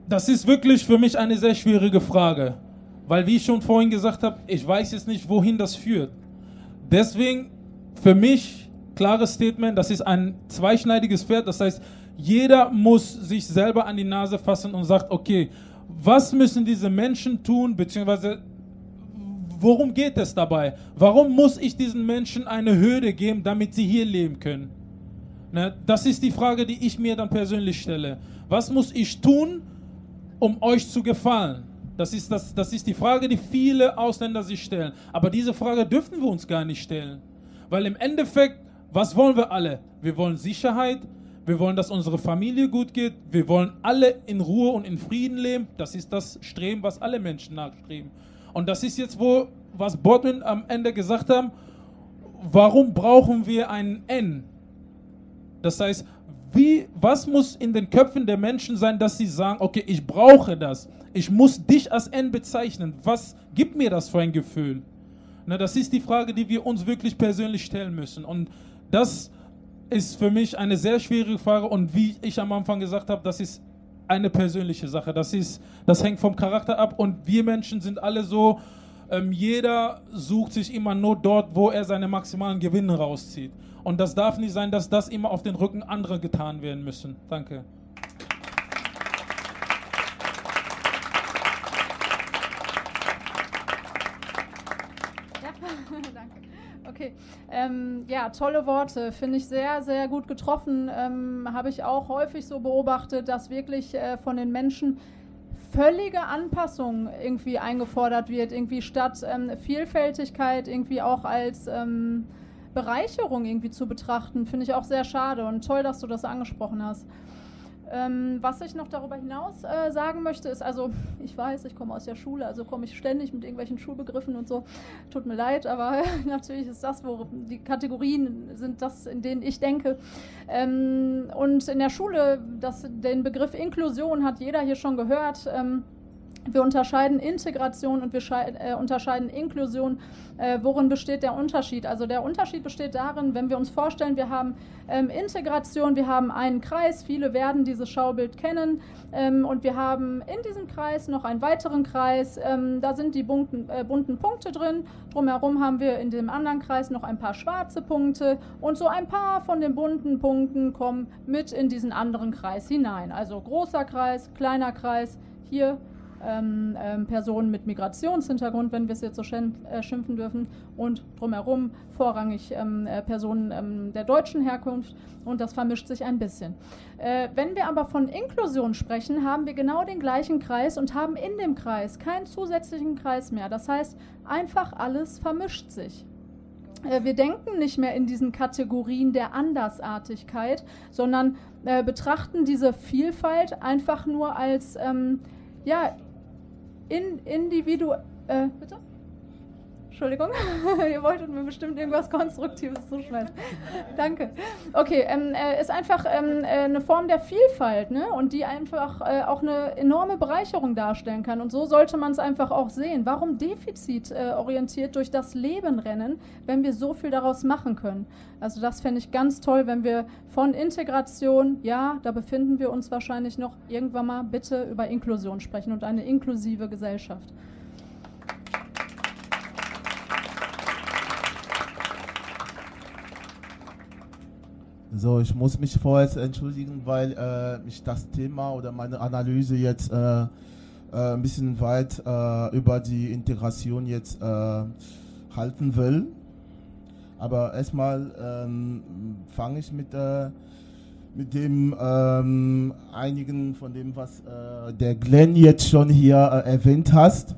das ist wirklich für mich eine sehr schwierige Frage. Weil, wie ich schon vorhin gesagt habe, ich weiß jetzt nicht, wohin das führt. Deswegen für mich klares Statement, das ist ein zweischneidiges Pferd. Das heißt, jeder muss sich selber an die Nase fassen und sagt, okay, was müssen diese Menschen tun, beziehungsweise worum geht es dabei? Warum muss ich diesen Menschen eine Hürde geben, damit sie hier leben können? Ne, das ist die Frage, die ich mir dann persönlich stelle. Was muss ich tun, um euch zu gefallen? Das ist, das, das ist die Frage, die viele Ausländer sich stellen. Aber diese Frage dürfen wir uns gar nicht stellen. Weil im Endeffekt, was wollen wir alle? Wir wollen Sicherheit, wir wollen, dass unsere Familie gut geht, wir wollen alle in Ruhe und in Frieden leben. Das ist das Streben, was alle Menschen nachstreben. Und das ist jetzt, wo, was Bodwin am Ende gesagt haben, warum brauchen wir ein N? Das heißt, wie, was muss in den Köpfen der Menschen sein, dass sie sagen, okay, ich brauche das. Ich muss dich als N bezeichnen. Was gibt mir das für ein Gefühl? Na, das ist die Frage, die wir uns wirklich persönlich stellen müssen. Und das ist für mich eine sehr schwierige Frage. Und wie ich am Anfang gesagt habe, das ist eine persönliche Sache. Das, ist, das hängt vom Charakter ab. Und wir Menschen sind alle so, ähm, jeder sucht sich immer nur dort, wo er seine maximalen Gewinne rauszieht. Und das darf nicht sein, dass das immer auf den Rücken anderer getan werden müssen. Danke. Okay, ähm, ja, tolle Worte, finde ich sehr, sehr gut getroffen. Ähm, Habe ich auch häufig so beobachtet, dass wirklich äh, von den Menschen völlige Anpassung irgendwie eingefordert wird, irgendwie statt ähm, Vielfältigkeit irgendwie auch als ähm, Bereicherung irgendwie zu betrachten, finde ich auch sehr schade und toll, dass du das angesprochen hast. Ähm, was ich noch darüber hinaus äh, sagen möchte, ist also, ich weiß, ich komme aus der Schule, also komme ich ständig mit irgendwelchen Schulbegriffen und so. Tut mir leid, aber natürlich ist das, wo die Kategorien sind das, in denen ich denke. Ähm, und in der Schule, das, den Begriff Inklusion hat jeder hier schon gehört. Ähm, wir unterscheiden Integration und wir äh, unterscheiden Inklusion. Äh, worin besteht der Unterschied? Also der Unterschied besteht darin, wenn wir uns vorstellen, wir haben ähm, Integration, wir haben einen Kreis, viele werden dieses Schaubild kennen ähm, und wir haben in diesem Kreis noch einen weiteren Kreis, ähm, da sind die bunten, äh, bunten Punkte drin, drumherum haben wir in dem anderen Kreis noch ein paar schwarze Punkte und so ein paar von den bunten Punkten kommen mit in diesen anderen Kreis hinein. Also großer Kreis, kleiner Kreis, hier ähm, ähm, Personen mit Migrationshintergrund, wenn wir es jetzt so äh, schimpfen dürfen, und drumherum vorrangig ähm, äh, Personen ähm, der deutschen Herkunft und das vermischt sich ein bisschen. Äh, wenn wir aber von Inklusion sprechen, haben wir genau den gleichen Kreis und haben in dem Kreis keinen zusätzlichen Kreis mehr. Das heißt, einfach alles vermischt sich. Äh, wir denken nicht mehr in diesen Kategorien der Andersartigkeit, sondern äh, betrachten diese Vielfalt einfach nur als ähm, ja, in, individuell. Äh, bitte? Entschuldigung, ihr wolltet mir bestimmt irgendwas Konstruktives zuschmeißen. Danke. Okay, ähm, äh, ist einfach ähm, äh, eine Form der Vielfalt ne? und die einfach äh, auch eine enorme Bereicherung darstellen kann. Und so sollte man es einfach auch sehen. Warum defizitorientiert durch das Leben rennen, wenn wir so viel daraus machen können? Also das fände ich ganz toll, wenn wir von Integration, ja, da befinden wir uns wahrscheinlich noch irgendwann mal, bitte über Inklusion sprechen und eine inklusive Gesellschaft. So, ich muss mich vorher entschuldigen, weil äh, ich das Thema oder meine Analyse jetzt äh, äh, ein bisschen weit äh, über die Integration jetzt äh, halten will. Aber erstmal ähm, fange ich mit, äh, mit dem ähm, einigen von dem, was der Glenn jetzt schon hier erwähnt hast.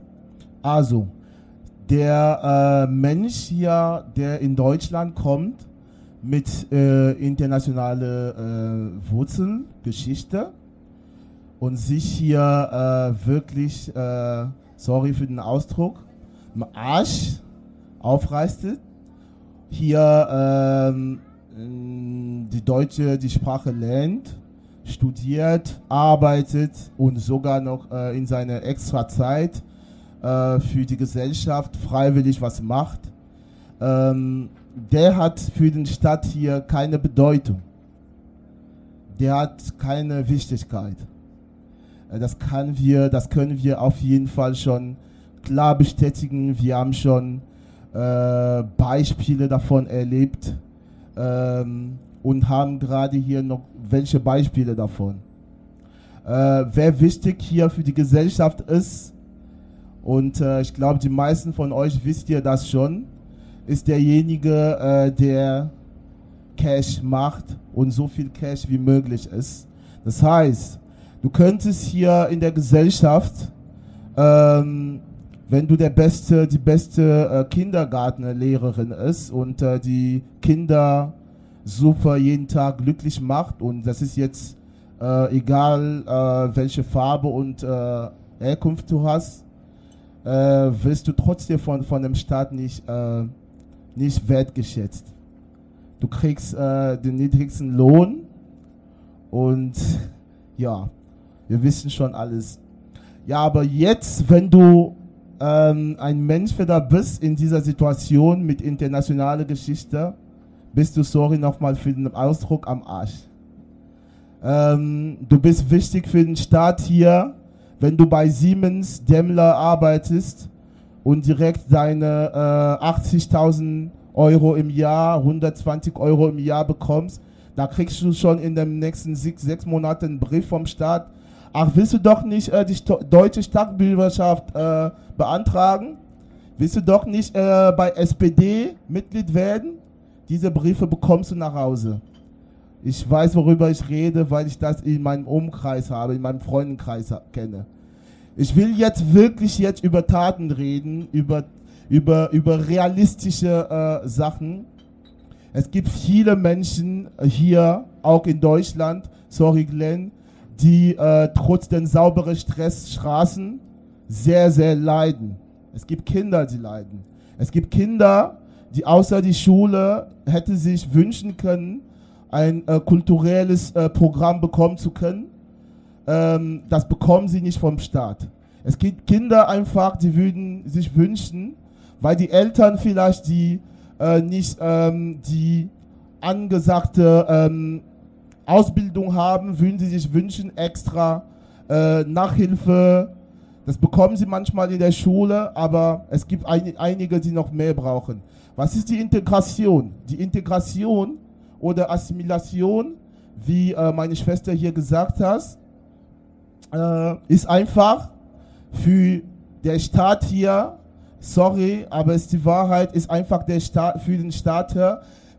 Also, der Mensch hier, der in Deutschland kommt, mit äh, internationale äh, Wurzeln, Geschichte und sich hier äh, wirklich, äh, sorry für den Ausdruck, im Arsch aufreistet, hier ähm, die deutsche, die Sprache lernt, studiert, arbeitet und sogar noch äh, in seiner extra Zeit äh, für die Gesellschaft freiwillig was macht. Ähm, der hat für den Stadt hier keine Bedeutung. Der hat keine Wichtigkeit. Äh, das, kann wir, das können wir auf jeden Fall schon klar bestätigen. Wir haben schon äh, Beispiele davon erlebt ähm, und haben gerade hier noch welche Beispiele davon. Äh, wer wichtig hier für die Gesellschaft ist, und äh, ich glaube, die meisten von euch wisst ihr das schon, ist derjenige, äh, der Cash macht und so viel Cash wie möglich ist. Das heißt, du könntest hier in der Gesellschaft, ähm, wenn du der beste, die beste äh, Kindergartenlehrerin ist und äh, die Kinder super jeden Tag glücklich macht und das ist jetzt äh, egal, äh, welche Farbe und äh, Herkunft du hast, äh, wirst du trotzdem von, von dem Staat nicht nicht wertgeschätzt. Du kriegst äh, den niedrigsten Lohn und ja, wir wissen schon alles. Ja, aber jetzt, wenn du ähm, ein Mensch wieder bist in dieser Situation mit internationaler Geschichte, bist du, sorry nochmal für den Ausdruck, am Arsch. Ähm, du bist wichtig für den Staat hier, wenn du bei Siemens Demmler arbeitest und direkt deine äh, 80.000 Euro im Jahr, 120 Euro im Jahr bekommst, da kriegst du schon in den nächsten sechs, sechs Monaten einen Brief vom Staat. Ach, willst du doch nicht äh, die deutsche Staatsbürgerschaft äh, beantragen? Willst du doch nicht äh, bei SPD Mitglied werden? Diese Briefe bekommst du nach Hause. Ich weiß, worüber ich rede, weil ich das in meinem Umkreis habe, in meinem Freundenkreis kenne. Ich will jetzt wirklich jetzt über Taten reden, über, über, über realistische äh, Sachen. Es gibt viele Menschen hier, auch in Deutschland, sorry Glenn, die äh, trotz den sauberen Stressstraßen sehr, sehr leiden. Es gibt Kinder, die leiden. Es gibt Kinder, die außer die Schule hätte sich wünschen können, ein äh, kulturelles äh, Programm bekommen zu können. Ähm, das bekommen sie nicht vom Staat. Es gibt Kinder einfach, die würden sich wünschen, weil die Eltern vielleicht die äh, nicht ähm, die angesagte ähm, Ausbildung haben, würden sie sich wünschen, extra äh, Nachhilfe. Das bekommen sie manchmal in der Schule, aber es gibt ein, einige, die noch mehr brauchen. Was ist die Integration? Die Integration oder Assimilation, wie äh, meine Schwester hier gesagt hat, äh, ist einfach für den Staat hier, sorry, aber es ist die Wahrheit, ist einfach der Staat, für den Staat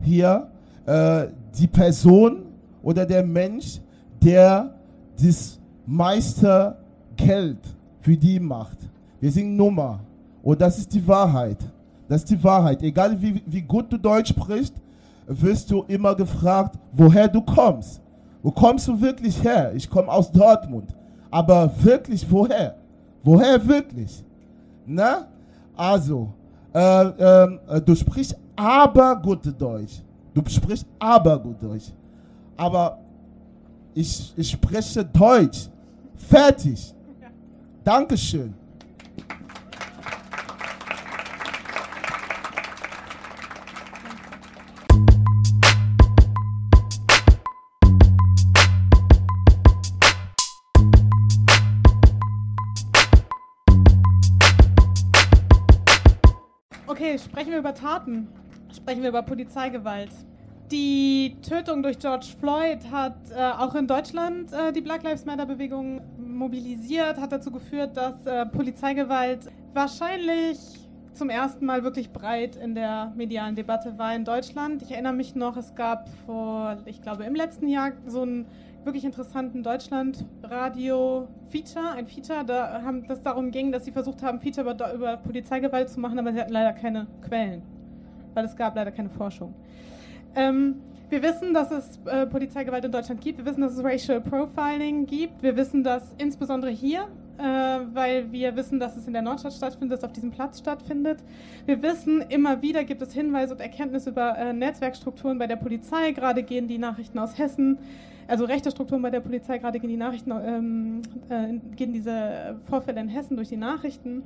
hier äh, die Person oder der Mensch, der das meiste Geld für die macht. Wir sind Nummer. Und das ist die Wahrheit. Das ist die Wahrheit. Egal wie, wie gut du Deutsch sprichst, wirst du immer gefragt, woher du kommst. Wo kommst du wirklich her? Ich komme aus Dortmund. Aber wirklich woher? Woher wirklich? Na? Also, äh, äh, du sprichst aber gut Deutsch. Du sprichst aber gut Deutsch aber ich, ich spreche Deutsch. Fertig. Dankeschön. Sprechen wir über Taten. Sprechen wir über Polizeigewalt. Die Tötung durch George Floyd hat äh, auch in Deutschland äh, die Black Lives Matter-Bewegung mobilisiert, hat dazu geführt, dass äh, Polizeigewalt wahrscheinlich zum ersten Mal wirklich breit in der medialen Debatte war in Deutschland. Ich erinnere mich noch, es gab vor, ich glaube, im letzten Jahr so einen wirklich interessanten Deutschland-Radio-Feature, ein Feature, da haben, das darum ging, dass sie versucht haben, Feature über, über Polizeigewalt zu machen, aber sie hatten leider keine Quellen, weil es gab leider keine Forschung. Ähm, wir wissen, dass es äh, Polizeigewalt in Deutschland gibt. Wir wissen, dass es Racial Profiling gibt. Wir wissen, dass insbesondere hier, äh, weil wir wissen, dass es in der Nordstadt stattfindet, dass es auf diesem Platz stattfindet. Wir wissen, immer wieder gibt es Hinweise und Erkenntnisse über äh, Netzwerkstrukturen bei der Polizei. Gerade gehen die Nachrichten aus Hessen, also rechte Strukturen bei der Polizei, gerade gehen die Nachrichten, ähm, äh, gehen diese Vorfälle in Hessen durch die Nachrichten.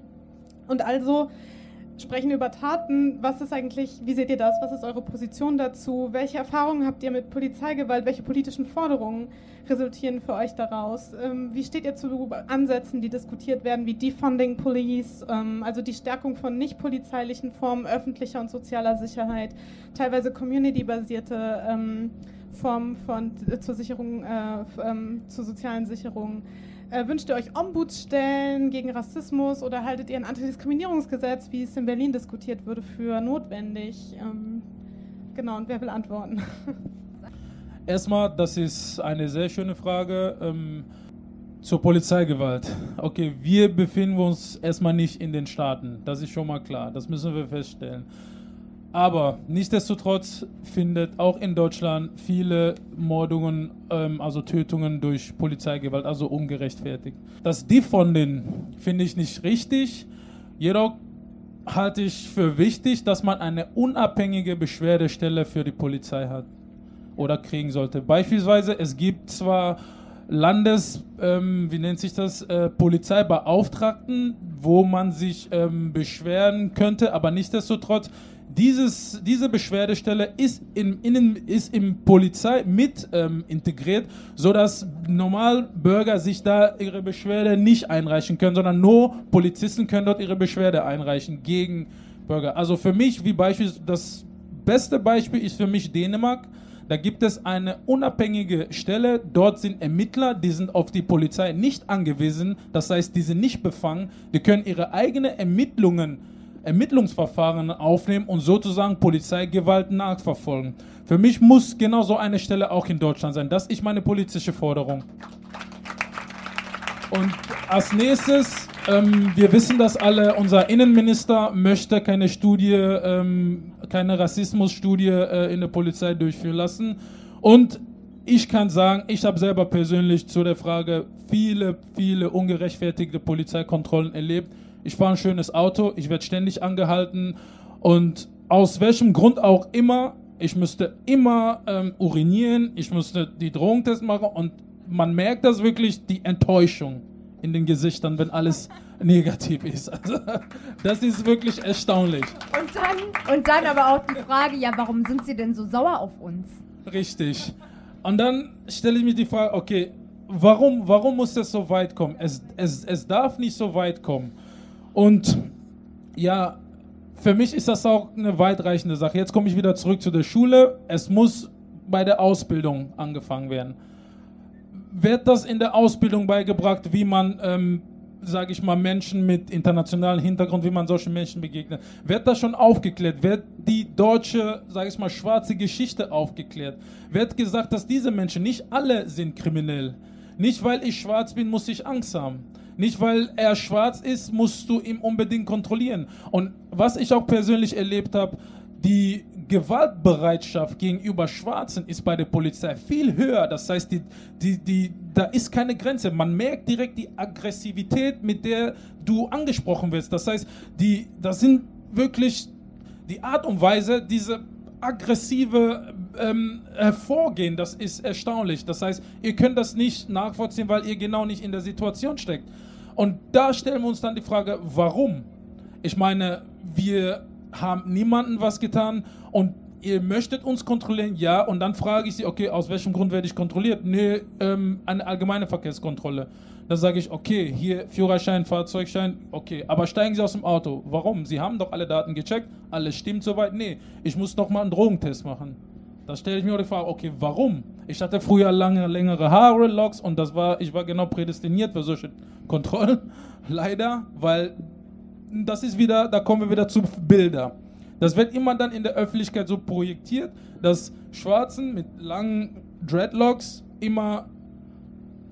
Und also sprechen über Taten. Was ist eigentlich, wie seht ihr das? Was ist eure Position dazu? Welche Erfahrungen habt ihr mit Polizeigewalt? Welche politischen Forderungen resultieren für euch daraus? Ähm, wie steht ihr zu Ansätzen, die diskutiert werden, wie Defunding Police, ähm, also die Stärkung von nicht polizeilichen Formen öffentlicher und sozialer Sicherheit, teilweise community-basierte ähm, Formen von, äh, zur Sicherung, äh, ähm, zur sozialen Sicherung? Äh, wünscht ihr euch Ombudsstellen gegen Rassismus oder haltet ihr ein Antidiskriminierungsgesetz, wie es in Berlin diskutiert wurde, für notwendig? Ähm, genau, und wer will antworten? Erstmal, das ist eine sehr schöne Frage. Ähm, zur Polizeigewalt. Okay, wir befinden uns erstmal nicht in den Staaten. Das ist schon mal klar. Das müssen wir feststellen. Aber nichtsdestotrotz findet auch in Deutschland viele Mordungen, ähm, also Tötungen durch Polizeigewalt, also ungerechtfertigt. Das Defunding finde ich nicht richtig. Jedoch halte ich für wichtig, dass man eine unabhängige Beschwerdestelle für die Polizei hat oder kriegen sollte. Beispielsweise, es gibt zwar Landes, ähm, wie nennt sich das, äh, Polizeibeauftragten, wo man sich ähm, beschweren könnte, aber nichtsdestotrotz dieses, diese Beschwerdestelle ist, in, in, ist im Polizei mit ähm, integriert, sodass normal Bürger sich da ihre Beschwerde nicht einreichen können, sondern nur Polizisten können dort ihre Beschwerde einreichen gegen Bürger. Also für mich, wie Beispiel, das beste Beispiel ist für mich Dänemark. Da gibt es eine unabhängige Stelle. Dort sind Ermittler, die sind auf die Polizei nicht angewiesen. Das heißt, die sind nicht befangen. Die können ihre eigenen Ermittlungen Ermittlungsverfahren aufnehmen und sozusagen Polizeigewalt nachverfolgen. Für mich muss genau so eine Stelle auch in Deutschland sein. Das ist meine politische Forderung. Und als nächstes, ähm, wir wissen das alle, unser Innenminister möchte keine Studie, ähm, keine Rassismusstudie äh, in der Polizei durchführen lassen. Und ich kann sagen, ich habe selber persönlich zu der Frage viele, viele ungerechtfertigte Polizeikontrollen erlebt. Ich fahre ein schönes Auto, ich werde ständig angehalten und aus welchem Grund auch immer, ich müsste immer ähm, urinieren, ich müsste die Drogentest machen und man merkt das wirklich, die Enttäuschung in den Gesichtern, wenn alles negativ ist. Also, das ist wirklich erstaunlich. Und dann, und dann aber auch die Frage, ja, warum sind Sie denn so sauer auf uns? Richtig. Und dann stelle ich mir die Frage, okay, warum, warum muss das so weit kommen? Es, es, es darf nicht so weit kommen. Und ja, für mich ist das auch eine weitreichende Sache. Jetzt komme ich wieder zurück zu der Schule. Es muss bei der Ausbildung angefangen werden. Wird das in der Ausbildung beigebracht, wie man ähm, sage ich mal, Menschen mit internationalem Hintergrund, wie man solchen Menschen begegnet. Wird das schon aufgeklärt? Wird die deutsche, sage ich mal, schwarze Geschichte aufgeklärt? Wird gesagt, dass diese Menschen, nicht alle sind kriminell. Nicht weil ich schwarz bin, muss ich Angst haben. Nicht weil er schwarz ist, musst du ihn unbedingt kontrollieren. Und was ich auch persönlich erlebt habe, die Gewaltbereitschaft gegenüber Schwarzen ist bei der Polizei viel höher. Das heißt, die, die, die, da ist keine Grenze. Man merkt direkt die Aggressivität, mit der du angesprochen wirst. Das heißt, die, das sind wirklich die Art und Weise, diese aggressive ähm, Hervorgehen, das ist erstaunlich. Das heißt, ihr könnt das nicht nachvollziehen, weil ihr genau nicht in der Situation steckt. Und da stellen wir uns dann die Frage, warum? Ich meine, wir haben niemanden was getan und ihr möchtet uns kontrollieren, ja, und dann frage ich sie, okay, aus welchem Grund werde ich kontrolliert? Nee, ähm, eine allgemeine Verkehrskontrolle. Dann sage ich, okay, hier Führerschein, Fahrzeugschein, okay, aber steigen Sie aus dem Auto. Warum? Sie haben doch alle Daten gecheckt, alles stimmt soweit. Nee, ich muss noch mal einen Drogentest machen. Da stelle ich mir auch die Frage, okay, warum? Ich hatte früher lange, längere Haare, Locks und das war, ich war genau prädestiniert für solche Kontrollen. Leider, weil das ist wieder, da kommen wir wieder zu Bilder. Das wird immer dann in der Öffentlichkeit so projektiert, dass Schwarzen mit langen Dreadlocks immer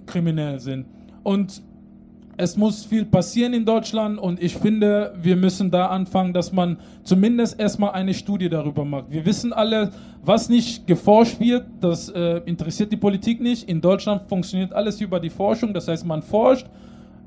kriminell sind. Und es muss viel passieren in Deutschland und ich finde, wir müssen da anfangen, dass man zumindest erstmal eine Studie darüber macht. Wir wissen alle, was nicht geforscht wird, das äh, interessiert die Politik nicht. In Deutschland funktioniert alles über die Forschung, das heißt, man forscht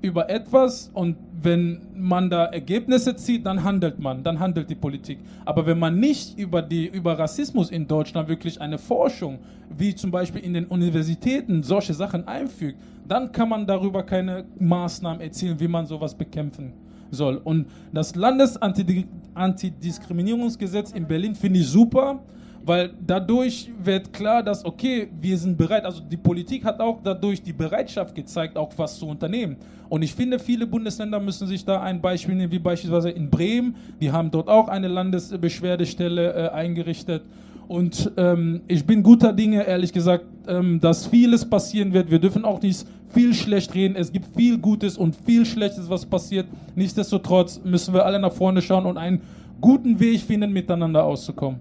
über etwas und wenn man da Ergebnisse zieht, dann handelt man, dann handelt die Politik. Aber wenn man nicht über, die, über Rassismus in Deutschland wirklich eine Forschung, wie zum Beispiel in den Universitäten, solche Sachen einfügt, dann kann man darüber keine Maßnahmen erzielen, wie man sowas bekämpfen soll. Und das Landesantidiskriminierungsgesetz in Berlin finde ich super weil dadurch wird klar, dass, okay, wir sind bereit, also die Politik hat auch dadurch die Bereitschaft gezeigt, auch was zu unternehmen. Und ich finde, viele Bundesländer müssen sich da ein Beispiel nehmen, wie beispielsweise in Bremen, die haben dort auch eine Landesbeschwerdestelle äh, eingerichtet. Und ähm, ich bin guter Dinge, ehrlich gesagt, ähm, dass vieles passieren wird. Wir dürfen auch nicht viel schlecht reden. Es gibt viel Gutes und viel Schlechtes, was passiert. Nichtsdestotrotz müssen wir alle nach vorne schauen und einen guten Weg finden, miteinander auszukommen.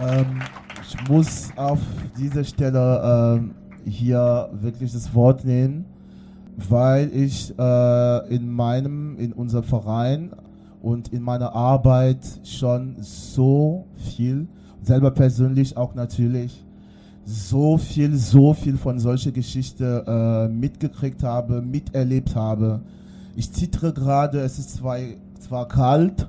Ähm, ich muss auf dieser Stelle ähm, hier wirklich das Wort nehmen, weil ich äh, in meinem, in unserem Verein und in meiner Arbeit schon so viel, selber persönlich auch natürlich, so viel, so viel von solcher Geschichte äh, mitgekriegt habe, miterlebt habe. Ich zittere gerade, es ist zwar, zwar kalt,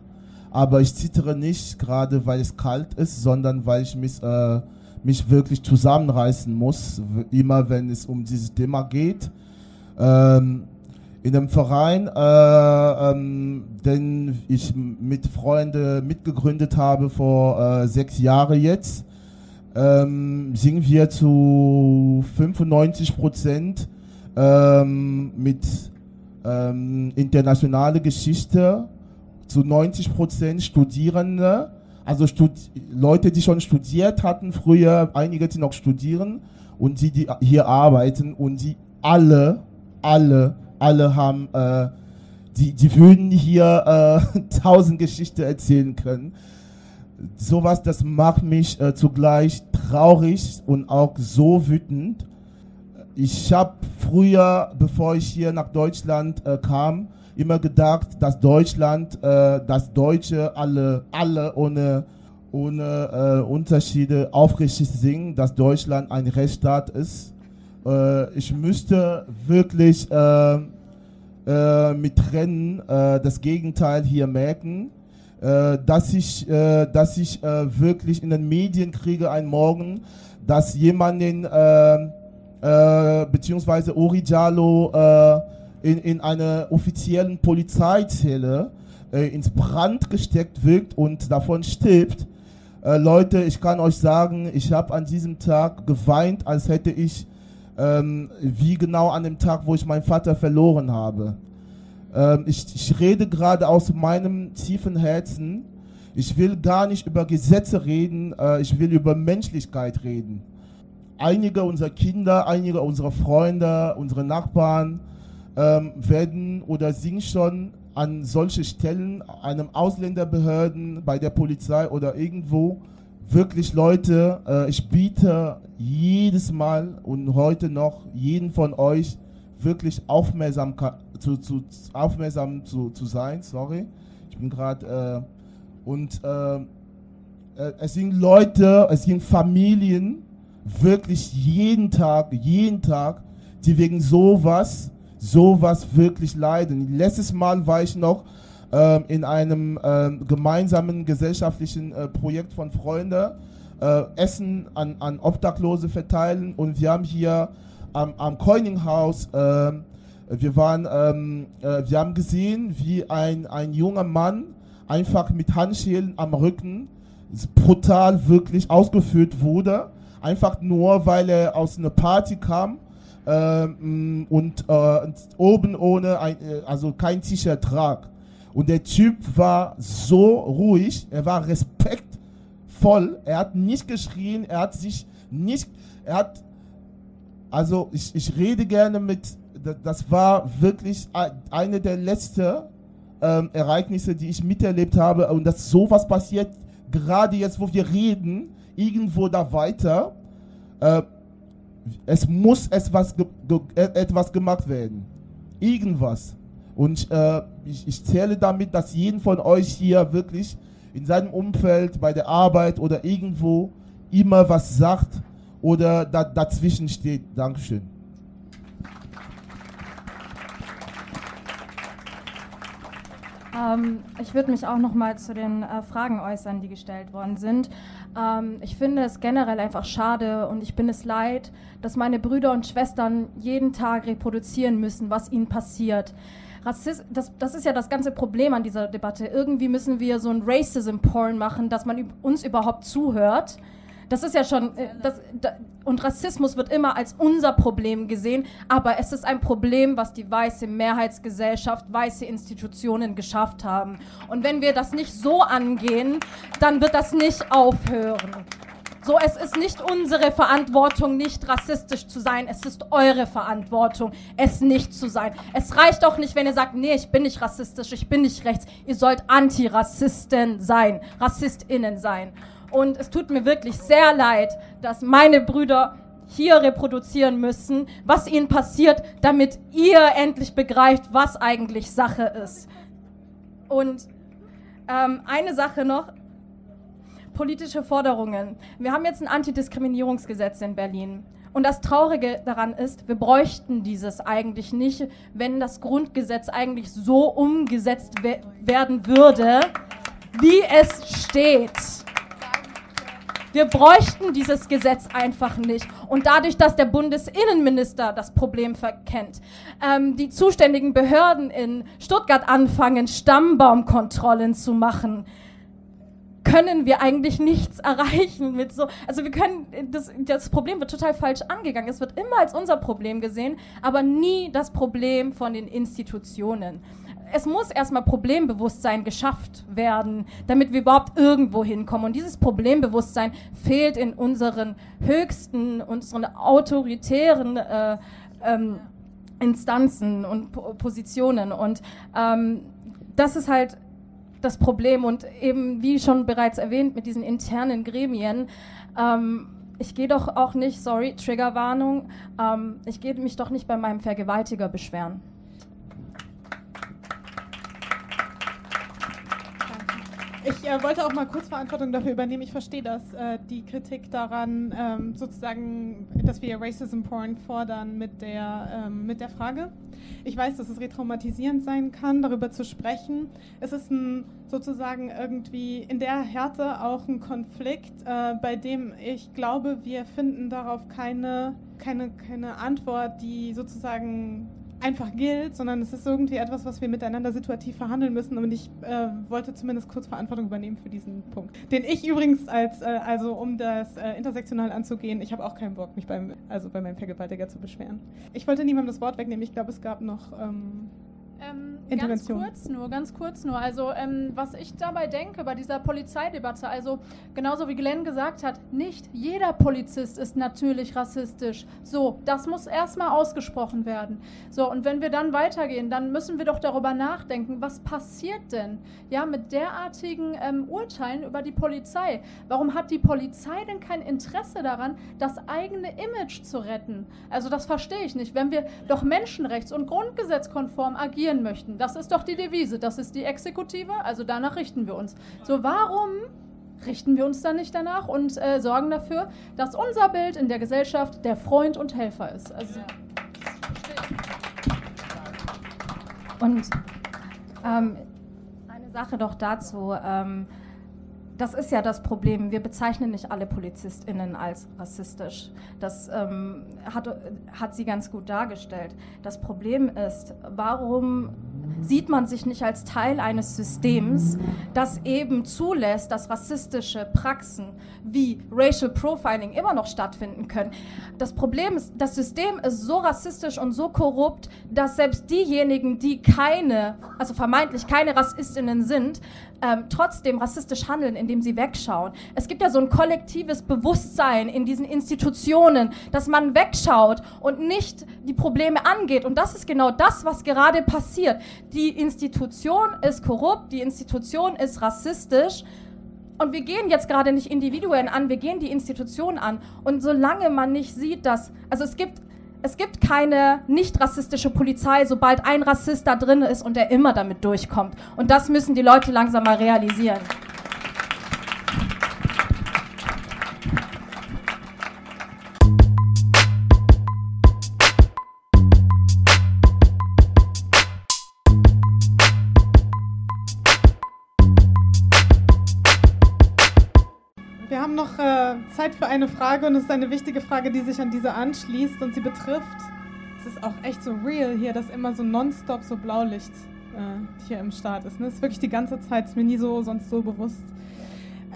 aber ich zittere nicht gerade, weil es kalt ist, sondern weil ich mich, äh, mich wirklich zusammenreißen muss, immer wenn es um dieses Thema geht. Ähm, in dem Verein, äh, ähm, den ich mit Freunden mitgegründet habe vor äh, sechs Jahren jetzt, ähm, singen wir zu 95 Prozent ähm, mit ähm, internationaler Geschichte zu 90 Prozent Studierende, also Stud Leute, die schon studiert hatten früher, einige, die noch studieren und die, die hier arbeiten und die alle, alle, alle haben, äh, die, die würden hier äh, tausend Geschichten erzählen können. Sowas, das macht mich äh, zugleich traurig und auch so wütend. Ich habe früher, bevor ich hier nach Deutschland äh, kam, immer gedacht, dass Deutschland, äh, dass Deutsche alle, alle ohne, ohne äh, Unterschiede aufrichtig singen, dass Deutschland ein Rechtsstaat ist. Äh, ich müsste wirklich äh, äh mit Trennen äh, das Gegenteil hier merken, äh, dass ich, dass ich wirklich in den Medien kriege einen Morgen, dass jemanden beziehungsweise Ori Jallo in, in einer offiziellen Polizeizelle ins Brand gesteckt wird und davon stirbt. Äh, Leute, ich kann euch sagen, ich habe an diesem Tag geweint, als hätte ich, ähm, wie genau an dem Tag, wo ich meinen Vater verloren habe. Ähm, ich, ich rede gerade aus meinem tiefen Herzen. Ich will gar nicht über Gesetze reden, äh, ich will über Menschlichkeit reden. Einige unserer Kinder, einige unserer Freunde, unsere Nachbarn ähm, werden oder sind schon an solche Stellen, einem Ausländerbehörden, bei der Polizei oder irgendwo, wirklich Leute, äh, ich biete jedes Mal und heute noch jeden von euch wirklich aufmerksam zu, zu, aufmerksam zu, zu sein. Sorry, ich bin gerade äh, und äh, äh, es sind Leute, es sind Familien, wirklich jeden Tag, jeden Tag, die wegen sowas sowas wirklich leiden. Letztes Mal war ich noch ähm, in einem ähm, gemeinsamen gesellschaftlichen äh, Projekt von Freunden, äh, Essen an, an Obdachlose verteilen und wir haben hier am, am Coininghaus, äh, wir waren, ähm, äh, wir haben gesehen, wie ein, ein junger Mann einfach mit Handschellen am Rücken brutal wirklich ausgeführt wurde, einfach nur, weil er aus einer Party kam ähm, und äh, oben ohne, ein, äh, also kein T-Shirt trag. Und der Typ war so ruhig, er war respektvoll, er hat nicht geschrien, er hat sich nicht, er hat, also ich, ich rede gerne mit, das war wirklich eine der letzten ähm, Ereignisse, die ich miterlebt habe und dass sowas passiert, gerade jetzt, wo wir reden, irgendwo da weiter. Äh, es muss etwas, ge ge äh, etwas gemacht werden. Irgendwas. Und äh, ich, ich zähle damit, dass jeden von euch hier wirklich in seinem Umfeld, bei der Arbeit oder irgendwo immer was sagt oder da, dazwischen steht. Dankeschön. Ähm, ich würde mich auch noch mal zu den äh, Fragen äußern, die gestellt worden sind. Ähm, ich finde es generell einfach schade und ich bin es leid, dass meine Brüder und Schwestern jeden Tag reproduzieren müssen, was ihnen passiert. Rassist, das, das ist ja das ganze Problem an dieser Debatte. Irgendwie müssen wir so ein Racism-Porn machen, dass man uns überhaupt zuhört. Das ist ja schon, äh, das, da, und Rassismus wird immer als unser Problem gesehen, aber es ist ein Problem, was die weiße Mehrheitsgesellschaft, weiße Institutionen geschafft haben. Und wenn wir das nicht so angehen, dann wird das nicht aufhören. So, es ist nicht unsere Verantwortung, nicht rassistisch zu sein. Es ist eure Verantwortung, es nicht zu sein. Es reicht auch nicht, wenn ihr sagt, nee, ich bin nicht rassistisch, ich bin nicht rechts. Ihr sollt Antirassisten sein, RassistInnen sein. Und es tut mir wirklich sehr leid, dass meine Brüder hier reproduzieren müssen, was ihnen passiert, damit ihr endlich begreift, was eigentlich Sache ist. Und ähm, eine Sache noch, politische Forderungen. Wir haben jetzt ein Antidiskriminierungsgesetz in Berlin. Und das Traurige daran ist, wir bräuchten dieses eigentlich nicht, wenn das Grundgesetz eigentlich so umgesetzt we werden würde, wie es steht. Wir bräuchten dieses Gesetz einfach nicht. Und dadurch, dass der Bundesinnenminister das Problem verkennt, ähm, die zuständigen Behörden in Stuttgart anfangen, Stammbaumkontrollen zu machen, können wir eigentlich nichts erreichen mit so. Also wir können, das, das Problem wird total falsch angegangen. Es wird immer als unser Problem gesehen, aber nie das Problem von den Institutionen es muss erstmal Problembewusstsein geschafft werden, damit wir überhaupt irgendwo hinkommen. Und dieses Problembewusstsein fehlt in unseren höchsten, unseren autoritären äh, ähm, Instanzen und po Positionen. Und ähm, das ist halt das Problem. Und eben, wie schon bereits erwähnt, mit diesen internen Gremien. Ähm, ich gehe doch auch nicht, sorry, Triggerwarnung, ähm, ich gehe mich doch nicht bei meinem Vergewaltiger beschweren. Ich äh, wollte auch mal kurz Verantwortung dafür übernehmen. Ich verstehe das, äh, die Kritik daran, ähm, sozusagen, dass wir Racism Porn fordern mit der, ähm, mit der Frage. Ich weiß, dass es retraumatisierend sein kann, darüber zu sprechen. Es ist ein, sozusagen irgendwie in der Härte auch ein Konflikt, äh, bei dem ich glaube, wir finden darauf keine, keine, keine Antwort, die sozusagen einfach gilt, sondern es ist irgendwie etwas, was wir miteinander situativ verhandeln müssen. Und ich äh, wollte zumindest kurz Verantwortung übernehmen für diesen Punkt. Den ich übrigens als, äh, also um das äh, intersektional anzugehen, ich habe auch keinen Bock, mich beim, also bei meinem Vergewaltiger zu beschweren. Ich wollte niemandem das Wort wegnehmen. Ich glaube, es gab noch ähm, ähm, ganz kurz nur, ganz kurz nur. Also ähm, was ich dabei denke bei dieser Polizeidebatte, also genauso wie Glenn gesagt hat, nicht jeder Polizist ist natürlich rassistisch. So, das muss erstmal ausgesprochen werden. So, und wenn wir dann weitergehen, dann müssen wir doch darüber nachdenken, was passiert denn ja mit derartigen ähm, Urteilen über die Polizei? Warum hat die Polizei denn kein Interesse daran, das eigene Image zu retten? Also das verstehe ich nicht. Wenn wir doch menschenrechts- und grundgesetzkonform agieren, regieren möchten. Das ist doch die Devise, das ist die Exekutive, also danach richten wir uns. So, warum richten wir uns dann nicht danach und äh, sorgen dafür, dass unser Bild in der Gesellschaft der Freund und Helfer ist? Also, und ähm, eine Sache doch dazu. Ähm, das ist ja das Problem. Wir bezeichnen nicht alle PolizistInnen als rassistisch. Das ähm, hat, hat sie ganz gut dargestellt. Das Problem ist, warum sieht man sich nicht als Teil eines Systems, das eben zulässt, dass rassistische Praxen wie Racial Profiling immer noch stattfinden können. Das Problem ist, das System ist so rassistisch und so korrupt, dass selbst diejenigen, die keine, also vermeintlich keine Rassistinnen sind, ähm, trotzdem rassistisch handeln, indem sie wegschauen. Es gibt ja so ein kollektives Bewusstsein in diesen Institutionen, dass man wegschaut und nicht die Probleme angeht. Und das ist genau das, was gerade passiert. Die Institution ist korrupt, die Institution ist rassistisch. Und wir gehen jetzt gerade nicht Individuen an, wir gehen die Institution an. Und solange man nicht sieht, dass, also es gibt es gibt keine nicht rassistische Polizei, sobald ein Rassist da drin ist und er immer damit durchkommt. Und das müssen die Leute langsam mal realisieren. Eine Frage und es ist eine wichtige Frage, die sich an diese anschließt und sie betrifft, es ist auch echt so real hier, dass immer so nonstop so Blaulicht äh, hier im Start ist. Ne? Das ist wirklich die ganze Zeit, ist mir nie so sonst so bewusst.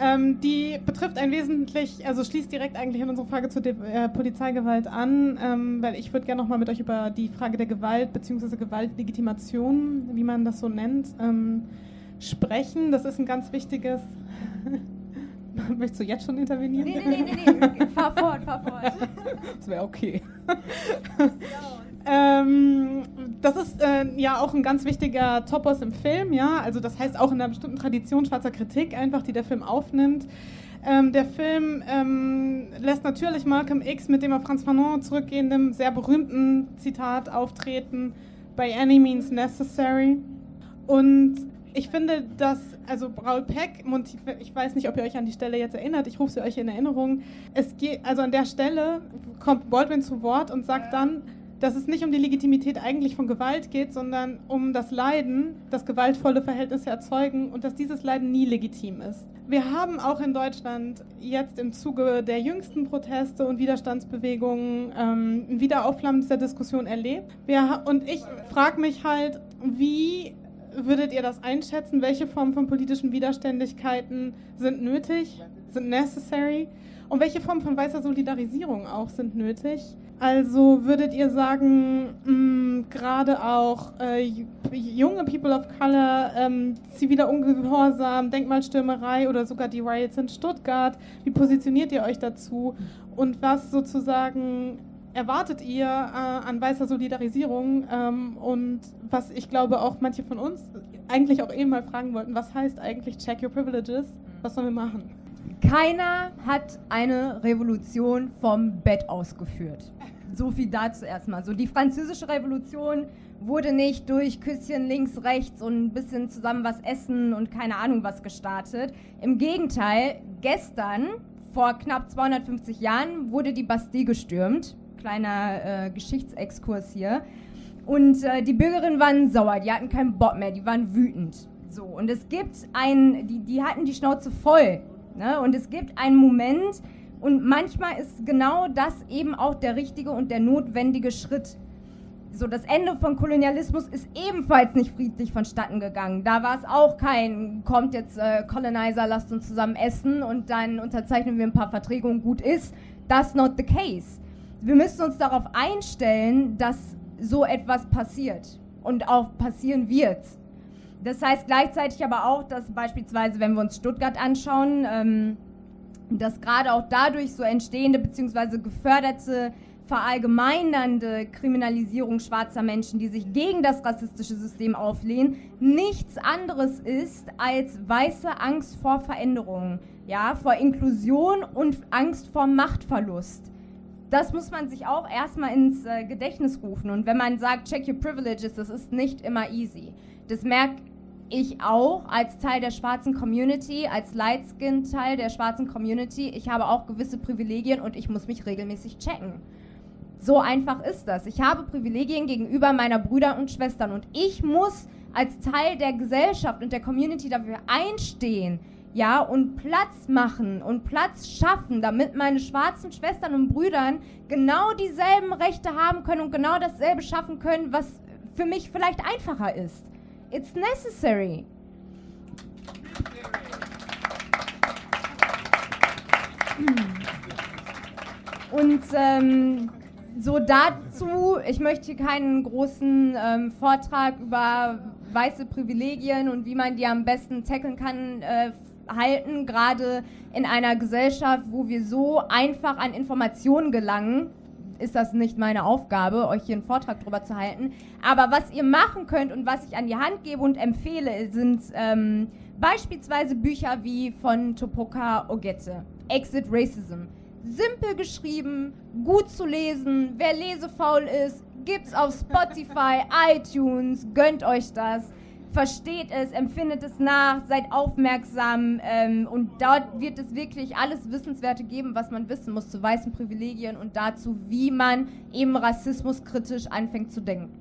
Ähm, die betrifft ein wesentlich, also schließt direkt eigentlich an unsere Frage zur De äh, Polizeigewalt an, ähm, weil ich würde gerne nochmal mit euch über die Frage der Gewalt bzw. Gewaltlegitimation, wie man das so nennt, ähm, sprechen. Das ist ein ganz wichtiges Möchtest du jetzt schon intervenieren? Nee, nee, nee, nee, nee. fahr fort, fahr fort. Das wäre okay. ähm, das ist äh, ja auch ein ganz wichtiger Topos im Film, ja. Also das heißt auch in einer bestimmten Tradition schwarzer Kritik einfach, die der Film aufnimmt. Ähm, der Film ähm, lässt natürlich Malcolm X mit dem auf Franz Fanon zurückgehenden, sehr berühmten Zitat auftreten, by any means necessary. Und ich finde, dass, also Raul Peck, ich weiß nicht, ob ihr euch an die Stelle jetzt erinnert, ich rufe sie euch in Erinnerung. Es geht, also an der Stelle kommt Baldwin zu Wort und sagt dann, dass es nicht um die Legitimität eigentlich von Gewalt geht, sondern um das Leiden, das gewaltvolle Verhältnisse erzeugen und dass dieses Leiden nie legitim ist. Wir haben auch in Deutschland jetzt im Zuge der jüngsten Proteste und Widerstandsbewegungen ähm, ein Wiederaufflammen dieser Diskussion erlebt. Wir, und ich frage mich halt, wie würdet ihr das einschätzen? Welche Formen von politischen Widerständigkeiten sind nötig, sind necessary? Und welche Formen von weißer Solidarisierung auch sind nötig? Also würdet ihr sagen, gerade auch äh, junge People of Color, ähm, ziviler Ungehorsam, Denkmalstürmerei oder sogar die Riots in Stuttgart, wie positioniert ihr euch dazu? Und was sozusagen erwartet ihr äh, an weißer Solidarisierung? Ähm, und was ich glaube auch manche von uns eigentlich auch eben mal fragen wollten, was heißt eigentlich Check Your Privileges? Was sollen wir machen? Keiner hat eine Revolution vom Bett ausgeführt. So viel dazu erstmal. So die französische Revolution wurde nicht durch Küsschen links, rechts und ein bisschen zusammen was essen und keine Ahnung was gestartet. Im Gegenteil, gestern, vor knapp 250 Jahren, wurde die Bastille gestürmt. Kleiner äh, Geschichtsexkurs hier. Und äh, die Bürgerinnen waren sauer, die hatten keinen Bock mehr, die waren wütend. So, und es gibt ein, die, die hatten die Schnauze voll. Ne? Und es gibt einen Moment, und manchmal ist genau das eben auch der richtige und der notwendige Schritt. So, das Ende von Kolonialismus ist ebenfalls nicht friedlich vonstatten gegangen. Da war es auch kein, kommt jetzt äh, Colonizer, lasst uns zusammen essen und dann unterzeichnen wir ein paar Verträge und gut ist. That's not the case. Wir müssen uns darauf einstellen, dass so etwas passiert und auch passieren wird. Das heißt gleichzeitig aber auch, dass beispielsweise, wenn wir uns Stuttgart anschauen, ähm, dass gerade auch dadurch so entstehende bzw. geförderte verallgemeinernde Kriminalisierung schwarzer Menschen, die sich gegen das rassistische System auflehnen, nichts anderes ist als weiße Angst vor Veränderungen, ja, vor Inklusion und Angst vor Machtverlust. Das muss man sich auch erstmal ins äh, Gedächtnis rufen. Und wenn man sagt, check your privileges, das ist nicht immer easy. Das merke ich auch als Teil der schwarzen Community, als Lightskin-Teil der schwarzen Community. Ich habe auch gewisse Privilegien und ich muss mich regelmäßig checken. So einfach ist das. Ich habe Privilegien gegenüber meiner Brüder und Schwestern und ich muss als Teil der Gesellschaft und der Community dafür einstehen, ja, und Platz machen und Platz schaffen, damit meine schwarzen Schwestern und Brüdern genau dieselben Rechte haben können und genau dasselbe schaffen können, was für mich vielleicht einfacher ist. It's necessary. Und ähm, so dazu, ich möchte hier keinen großen ähm, Vortrag über weiße Privilegien und wie man die am besten tackeln kann, äh, halten, gerade in einer Gesellschaft, wo wir so einfach an Informationen gelangen, ist das nicht meine Aufgabe, euch hier einen Vortrag darüber zu halten. Aber was ihr machen könnt und was ich an die Hand gebe und empfehle, sind ähm, beispielsweise Bücher wie von Topoka Ogette, Exit Racism simpel geschrieben, gut zu lesen. Wer lesefaul ist, gibt's auf Spotify, iTunes, gönnt euch das. Versteht es, empfindet es nach, seid aufmerksam ähm, und dort wird es wirklich alles Wissenswerte geben, was man wissen muss zu weißen Privilegien und dazu, wie man eben rassismuskritisch anfängt zu denken.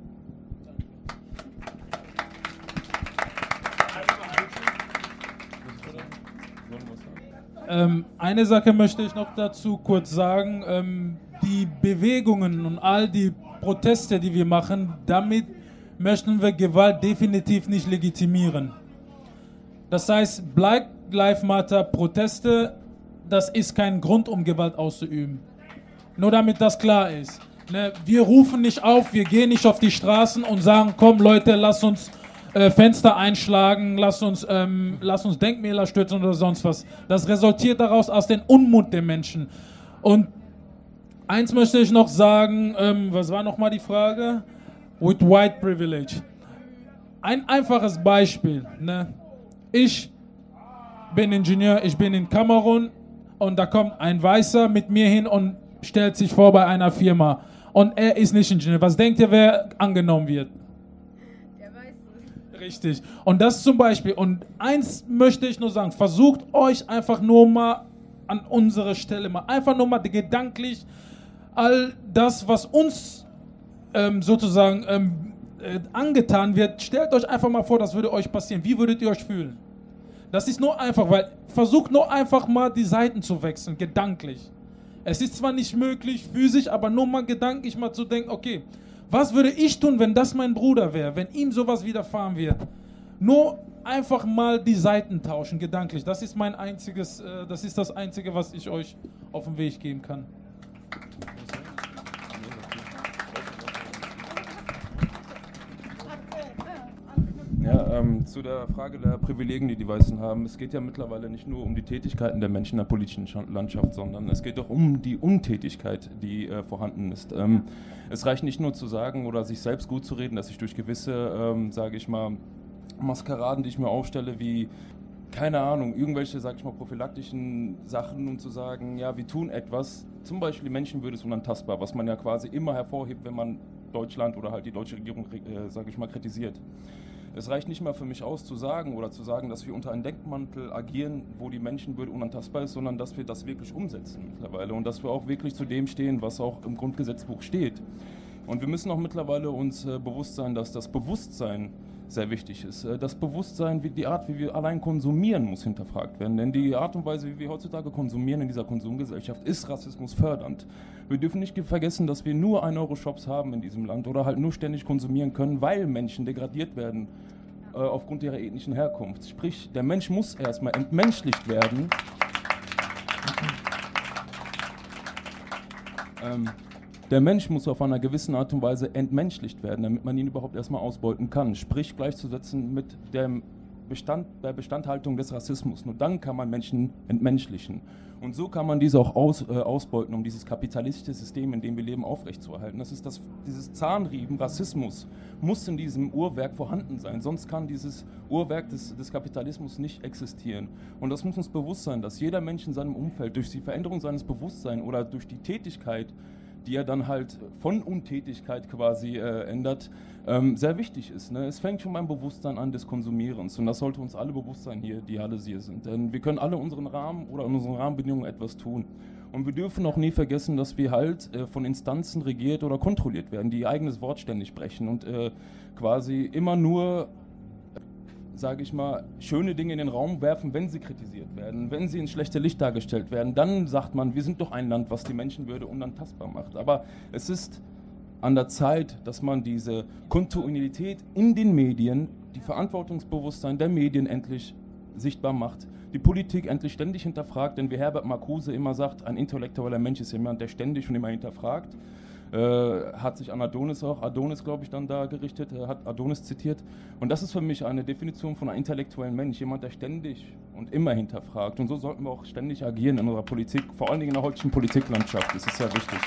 Ähm, eine Sache möchte ich noch dazu kurz sagen. Ähm, die Bewegungen und all die Proteste, die wir machen, damit möchten wir Gewalt definitiv nicht legitimieren. Das heißt, Black Lives Matter Proteste, das ist kein Grund, um Gewalt auszuüben. Nur damit das klar ist. Ne? Wir rufen nicht auf, wir gehen nicht auf die Straßen und sagen, komm Leute, lass uns äh, Fenster einschlagen, lass uns, ähm, lass uns Denkmäler stürzen oder sonst was. Das resultiert daraus aus dem Unmut der Menschen. Und eins möchte ich noch sagen, ähm, was war nochmal die Frage? With white privilege. Ein einfaches Beispiel. Ne? Ich bin Ingenieur, ich bin in Kamerun und da kommt ein Weißer mit mir hin und stellt sich vor bei einer Firma. Und er ist nicht Ingenieur. Was denkt ihr, wer angenommen wird? Richtig. Und das zum Beispiel, und eins möchte ich nur sagen, versucht euch einfach nur mal an unsere Stelle mal, einfach nur mal gedanklich all das, was uns ähm, sozusagen ähm, äh, angetan wird, stellt euch einfach mal vor, das würde euch passieren. Wie würdet ihr euch fühlen? Das ist nur einfach, weil versucht nur einfach mal die Seiten zu wechseln, gedanklich. Es ist zwar nicht möglich physisch, aber nur mal gedanklich mal zu denken, okay, was würde ich tun, wenn das mein Bruder wäre, wenn ihm sowas widerfahren wird? Nur einfach mal die Seiten tauschen, gedanklich. Das ist mein einziges, äh, das ist das Einzige, was ich euch auf den Weg geben kann. Ja, ähm, zu der Frage der Privilegien, die die Weißen haben. Es geht ja mittlerweile nicht nur um die Tätigkeiten der Menschen in der politischen Landschaft, sondern es geht auch um die Untätigkeit, die äh, vorhanden ist. Ähm, es reicht nicht nur zu sagen oder sich selbst gut zu reden, dass ich durch gewisse, ähm, sage ich mal, Maskeraden, die ich mir aufstelle, wie keine Ahnung, irgendwelche, sag ich mal, prophylaktischen Sachen, um zu sagen, ja, wir tun etwas, zum Beispiel die Menschenwürde ist unantastbar, was man ja quasi immer hervorhebt, wenn man Deutschland oder halt die deutsche Regierung, äh, sage ich mal, kritisiert. Es reicht nicht mehr für mich aus zu sagen oder zu sagen, dass wir unter einem Denkmantel agieren, wo die Menschenwürde unantastbar ist, sondern dass wir das wirklich umsetzen mittlerweile und dass wir auch wirklich zu dem stehen, was auch im Grundgesetzbuch steht. Und wir müssen auch mittlerweile uns äh, bewusst sein, dass das Bewusstsein sehr wichtig ist. Äh, das Bewusstsein, wie die Art, wie wir allein konsumieren, muss hinterfragt werden. Denn die Art und Weise, wie wir heutzutage konsumieren in dieser Konsumgesellschaft, ist Rassismus fördernd. Wir dürfen nicht vergessen, dass wir nur 1-Euro-Shops haben in diesem Land oder halt nur ständig konsumieren können, weil Menschen degradiert werden äh, aufgrund ihrer ethnischen Herkunft. Sprich, der Mensch muss erstmal entmenschlicht werden. Ähm, der Mensch muss auf einer gewissen Art und Weise entmenschlicht werden, damit man ihn überhaupt erstmal ausbeuten kann. Sprich, gleichzusetzen mit dem Bestand, der Bestandhaltung des Rassismus. Nur dann kann man Menschen entmenschlichen. Und so kann man diese auch aus, äh, ausbeuten, um dieses kapitalistische System, in dem wir leben, aufrechtzuerhalten. Das ist das, dieses Zahnrieben, Rassismus, muss in diesem Uhrwerk vorhanden sein. Sonst kann dieses Uhrwerk des, des Kapitalismus nicht existieren. Und das muss uns bewusst sein, dass jeder Mensch in seinem Umfeld durch die Veränderung seines Bewusstseins oder durch die Tätigkeit die er dann halt von Untätigkeit quasi äh, ändert, ähm, sehr wichtig ist. Ne? Es fängt schon beim Bewusstsein an des Konsumierens und das sollte uns alle bewusst sein hier, die alle hier sind. Denn wir können alle unseren Rahmen oder unseren Rahmenbedingungen etwas tun. Und wir dürfen auch nie vergessen, dass wir halt äh, von Instanzen regiert oder kontrolliert werden, die ihr eigenes Wort ständig sprechen und äh, quasi immer nur sage ich mal, schöne Dinge in den Raum werfen, wenn sie kritisiert werden, wenn sie ins schlechte Licht dargestellt werden. Dann sagt man, wir sind doch ein Land, was die Menschenwürde unantastbar macht. Aber es ist an der Zeit, dass man diese Kontinuität in den Medien, die Verantwortungsbewusstsein der Medien endlich sichtbar macht, die Politik endlich ständig hinterfragt, denn wie Herbert Marcuse immer sagt, ein intellektueller Mensch ist jemand, der ständig und immer hinterfragt. Äh, hat sich an Adonis auch, Adonis glaube ich dann da gerichtet, äh, hat Adonis zitiert. Und das ist für mich eine Definition von einem intellektuellen Mensch, jemand, der ständig und immer hinterfragt. Und so sollten wir auch ständig agieren in unserer Politik, vor allen Dingen in der heutigen Politiklandschaft. Das ist sehr wichtig.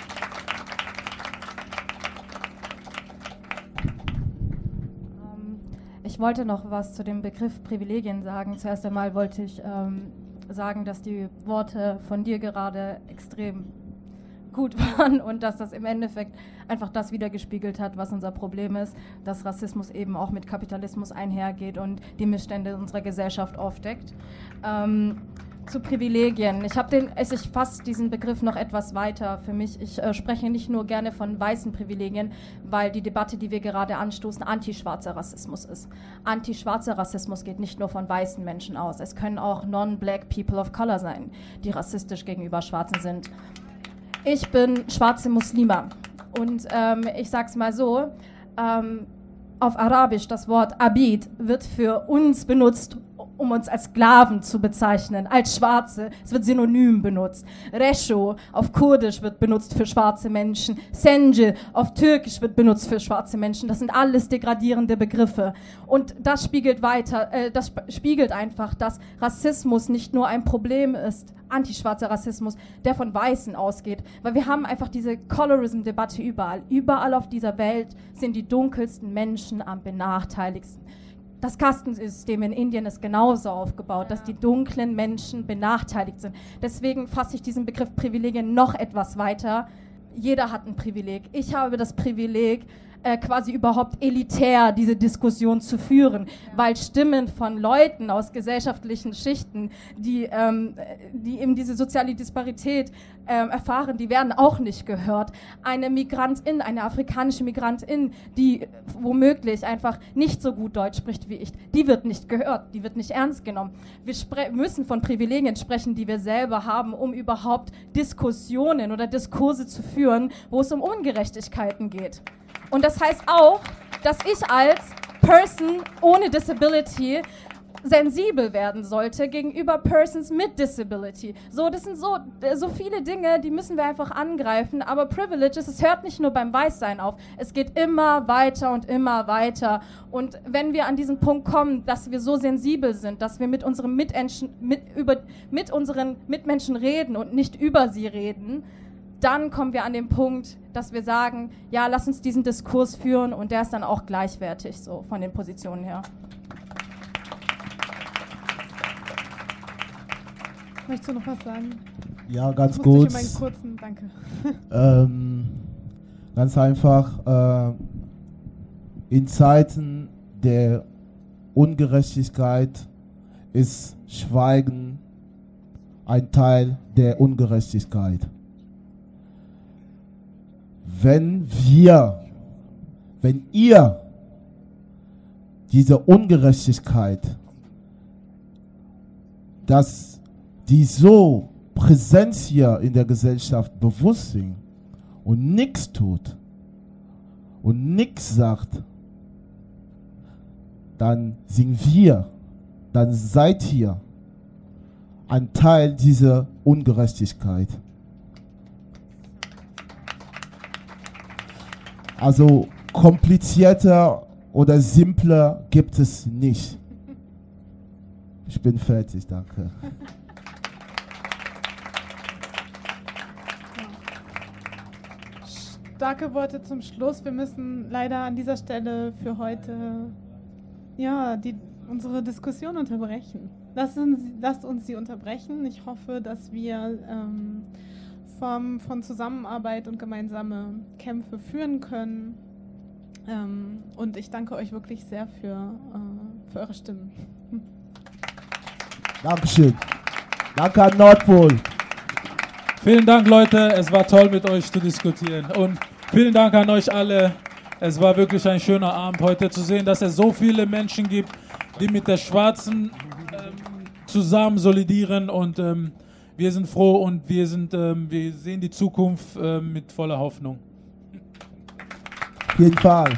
Ähm, ich wollte noch was zu dem Begriff Privilegien sagen. Zuerst einmal wollte ich ähm, sagen, dass die Worte von dir gerade extrem gut waren und dass das im Endeffekt einfach das wiedergespiegelt hat, was unser Problem ist, dass Rassismus eben auch mit Kapitalismus einhergeht und die Missstände unserer Gesellschaft aufdeckt. Ähm, zu Privilegien. Ich habe den, ich fasse diesen Begriff noch etwas weiter für mich. Ich äh, spreche nicht nur gerne von weißen Privilegien, weil die Debatte, die wir gerade anstoßen, anti-schwarzer Rassismus ist. Anti-schwarzer Rassismus geht nicht nur von weißen Menschen aus. Es können auch non-black people of color sein, die rassistisch gegenüber Schwarzen sind. Ich bin schwarze Muslima und ähm, ich sag's mal so, ähm, auf Arabisch das Wort Abid wird für uns benutzt, um uns als Sklaven zu bezeichnen, als Schwarze. Es wird synonym benutzt. Resho auf Kurdisch wird benutzt für schwarze Menschen. Sence auf Türkisch wird benutzt für schwarze Menschen. Das sind alles degradierende Begriffe. Und das spiegelt weiter, äh, das spiegelt einfach, dass Rassismus nicht nur ein Problem ist, antischwarzer Rassismus, der von Weißen ausgeht. Weil wir haben einfach diese Colorism-Debatte überall. Überall auf dieser Welt sind die dunkelsten Menschen am benachteiligsten. Das Kastensystem in Indien ist genauso aufgebaut, dass die dunklen Menschen benachteiligt sind. Deswegen fasse ich diesen Begriff Privilegien noch etwas weiter. Jeder hat ein Privileg. Ich habe das Privileg, äh, quasi überhaupt elitär diese Diskussion zu führen, weil Stimmen von Leuten aus gesellschaftlichen Schichten, die, ähm, die eben diese soziale Disparität ähm, erfahren, die werden auch nicht gehört. Eine Migrantin, eine afrikanische Migrantin, die womöglich einfach nicht so gut Deutsch spricht wie ich, die wird nicht gehört, die wird nicht ernst genommen. Wir müssen von Privilegien sprechen, die wir selber haben, um überhaupt Diskussionen oder Diskurse zu führen, wo es um Ungerechtigkeiten geht. Und das heißt auch, dass ich als Person ohne Disability sensibel werden sollte gegenüber Persons mit Disability. So, das sind so, so viele Dinge, die müssen wir einfach angreifen. Aber Privileges, es hört nicht nur beim Weißsein auf. Es geht immer weiter und immer weiter. Und wenn wir an diesen Punkt kommen, dass wir so sensibel sind, dass wir mit unseren Mitmenschen, mit, über, mit unseren Mitmenschen reden und nicht über sie reden, dann kommen wir an den Punkt, dass wir sagen, ja, lass uns diesen Diskurs führen und der ist dann auch gleichwertig so von den Positionen her. Möchtest du noch was sagen? Ja, ganz Ich kurz. ich um einen kurzen, danke. Ähm, ganz einfach, äh, in Zeiten der Ungerechtigkeit ist Schweigen ein Teil der Ungerechtigkeit. Wenn wir, wenn ihr diese Ungerechtigkeit, dass die so präsent hier in der Gesellschaft bewusst sind und nichts tut und nichts sagt, dann sind wir, dann seid ihr ein Teil dieser Ungerechtigkeit. Also komplizierter oder simpler gibt es nicht. Ich bin fertig, danke. Starke Worte zum Schluss. Wir müssen leider an dieser Stelle für heute ja, die, unsere Diskussion unterbrechen. Lasst uns, lasst uns sie unterbrechen. Ich hoffe, dass wir ähm, vom, von Zusammenarbeit und gemeinsame Kämpfe führen können. Ähm, und ich danke euch wirklich sehr für, äh, für eure Stimmen. Dankeschön. Danke an Nordpol. Vielen Dank, Leute. Es war toll, mit euch zu diskutieren. Und vielen Dank an euch alle. Es war wirklich ein schöner Abend heute zu sehen, dass es so viele Menschen gibt, die mit der Schwarzen ähm, zusammen solidieren. Und ähm, wir sind froh und wir, sind, ähm, wir sehen die Zukunft ähm, mit voller Hoffnung. Auf jeden Fall.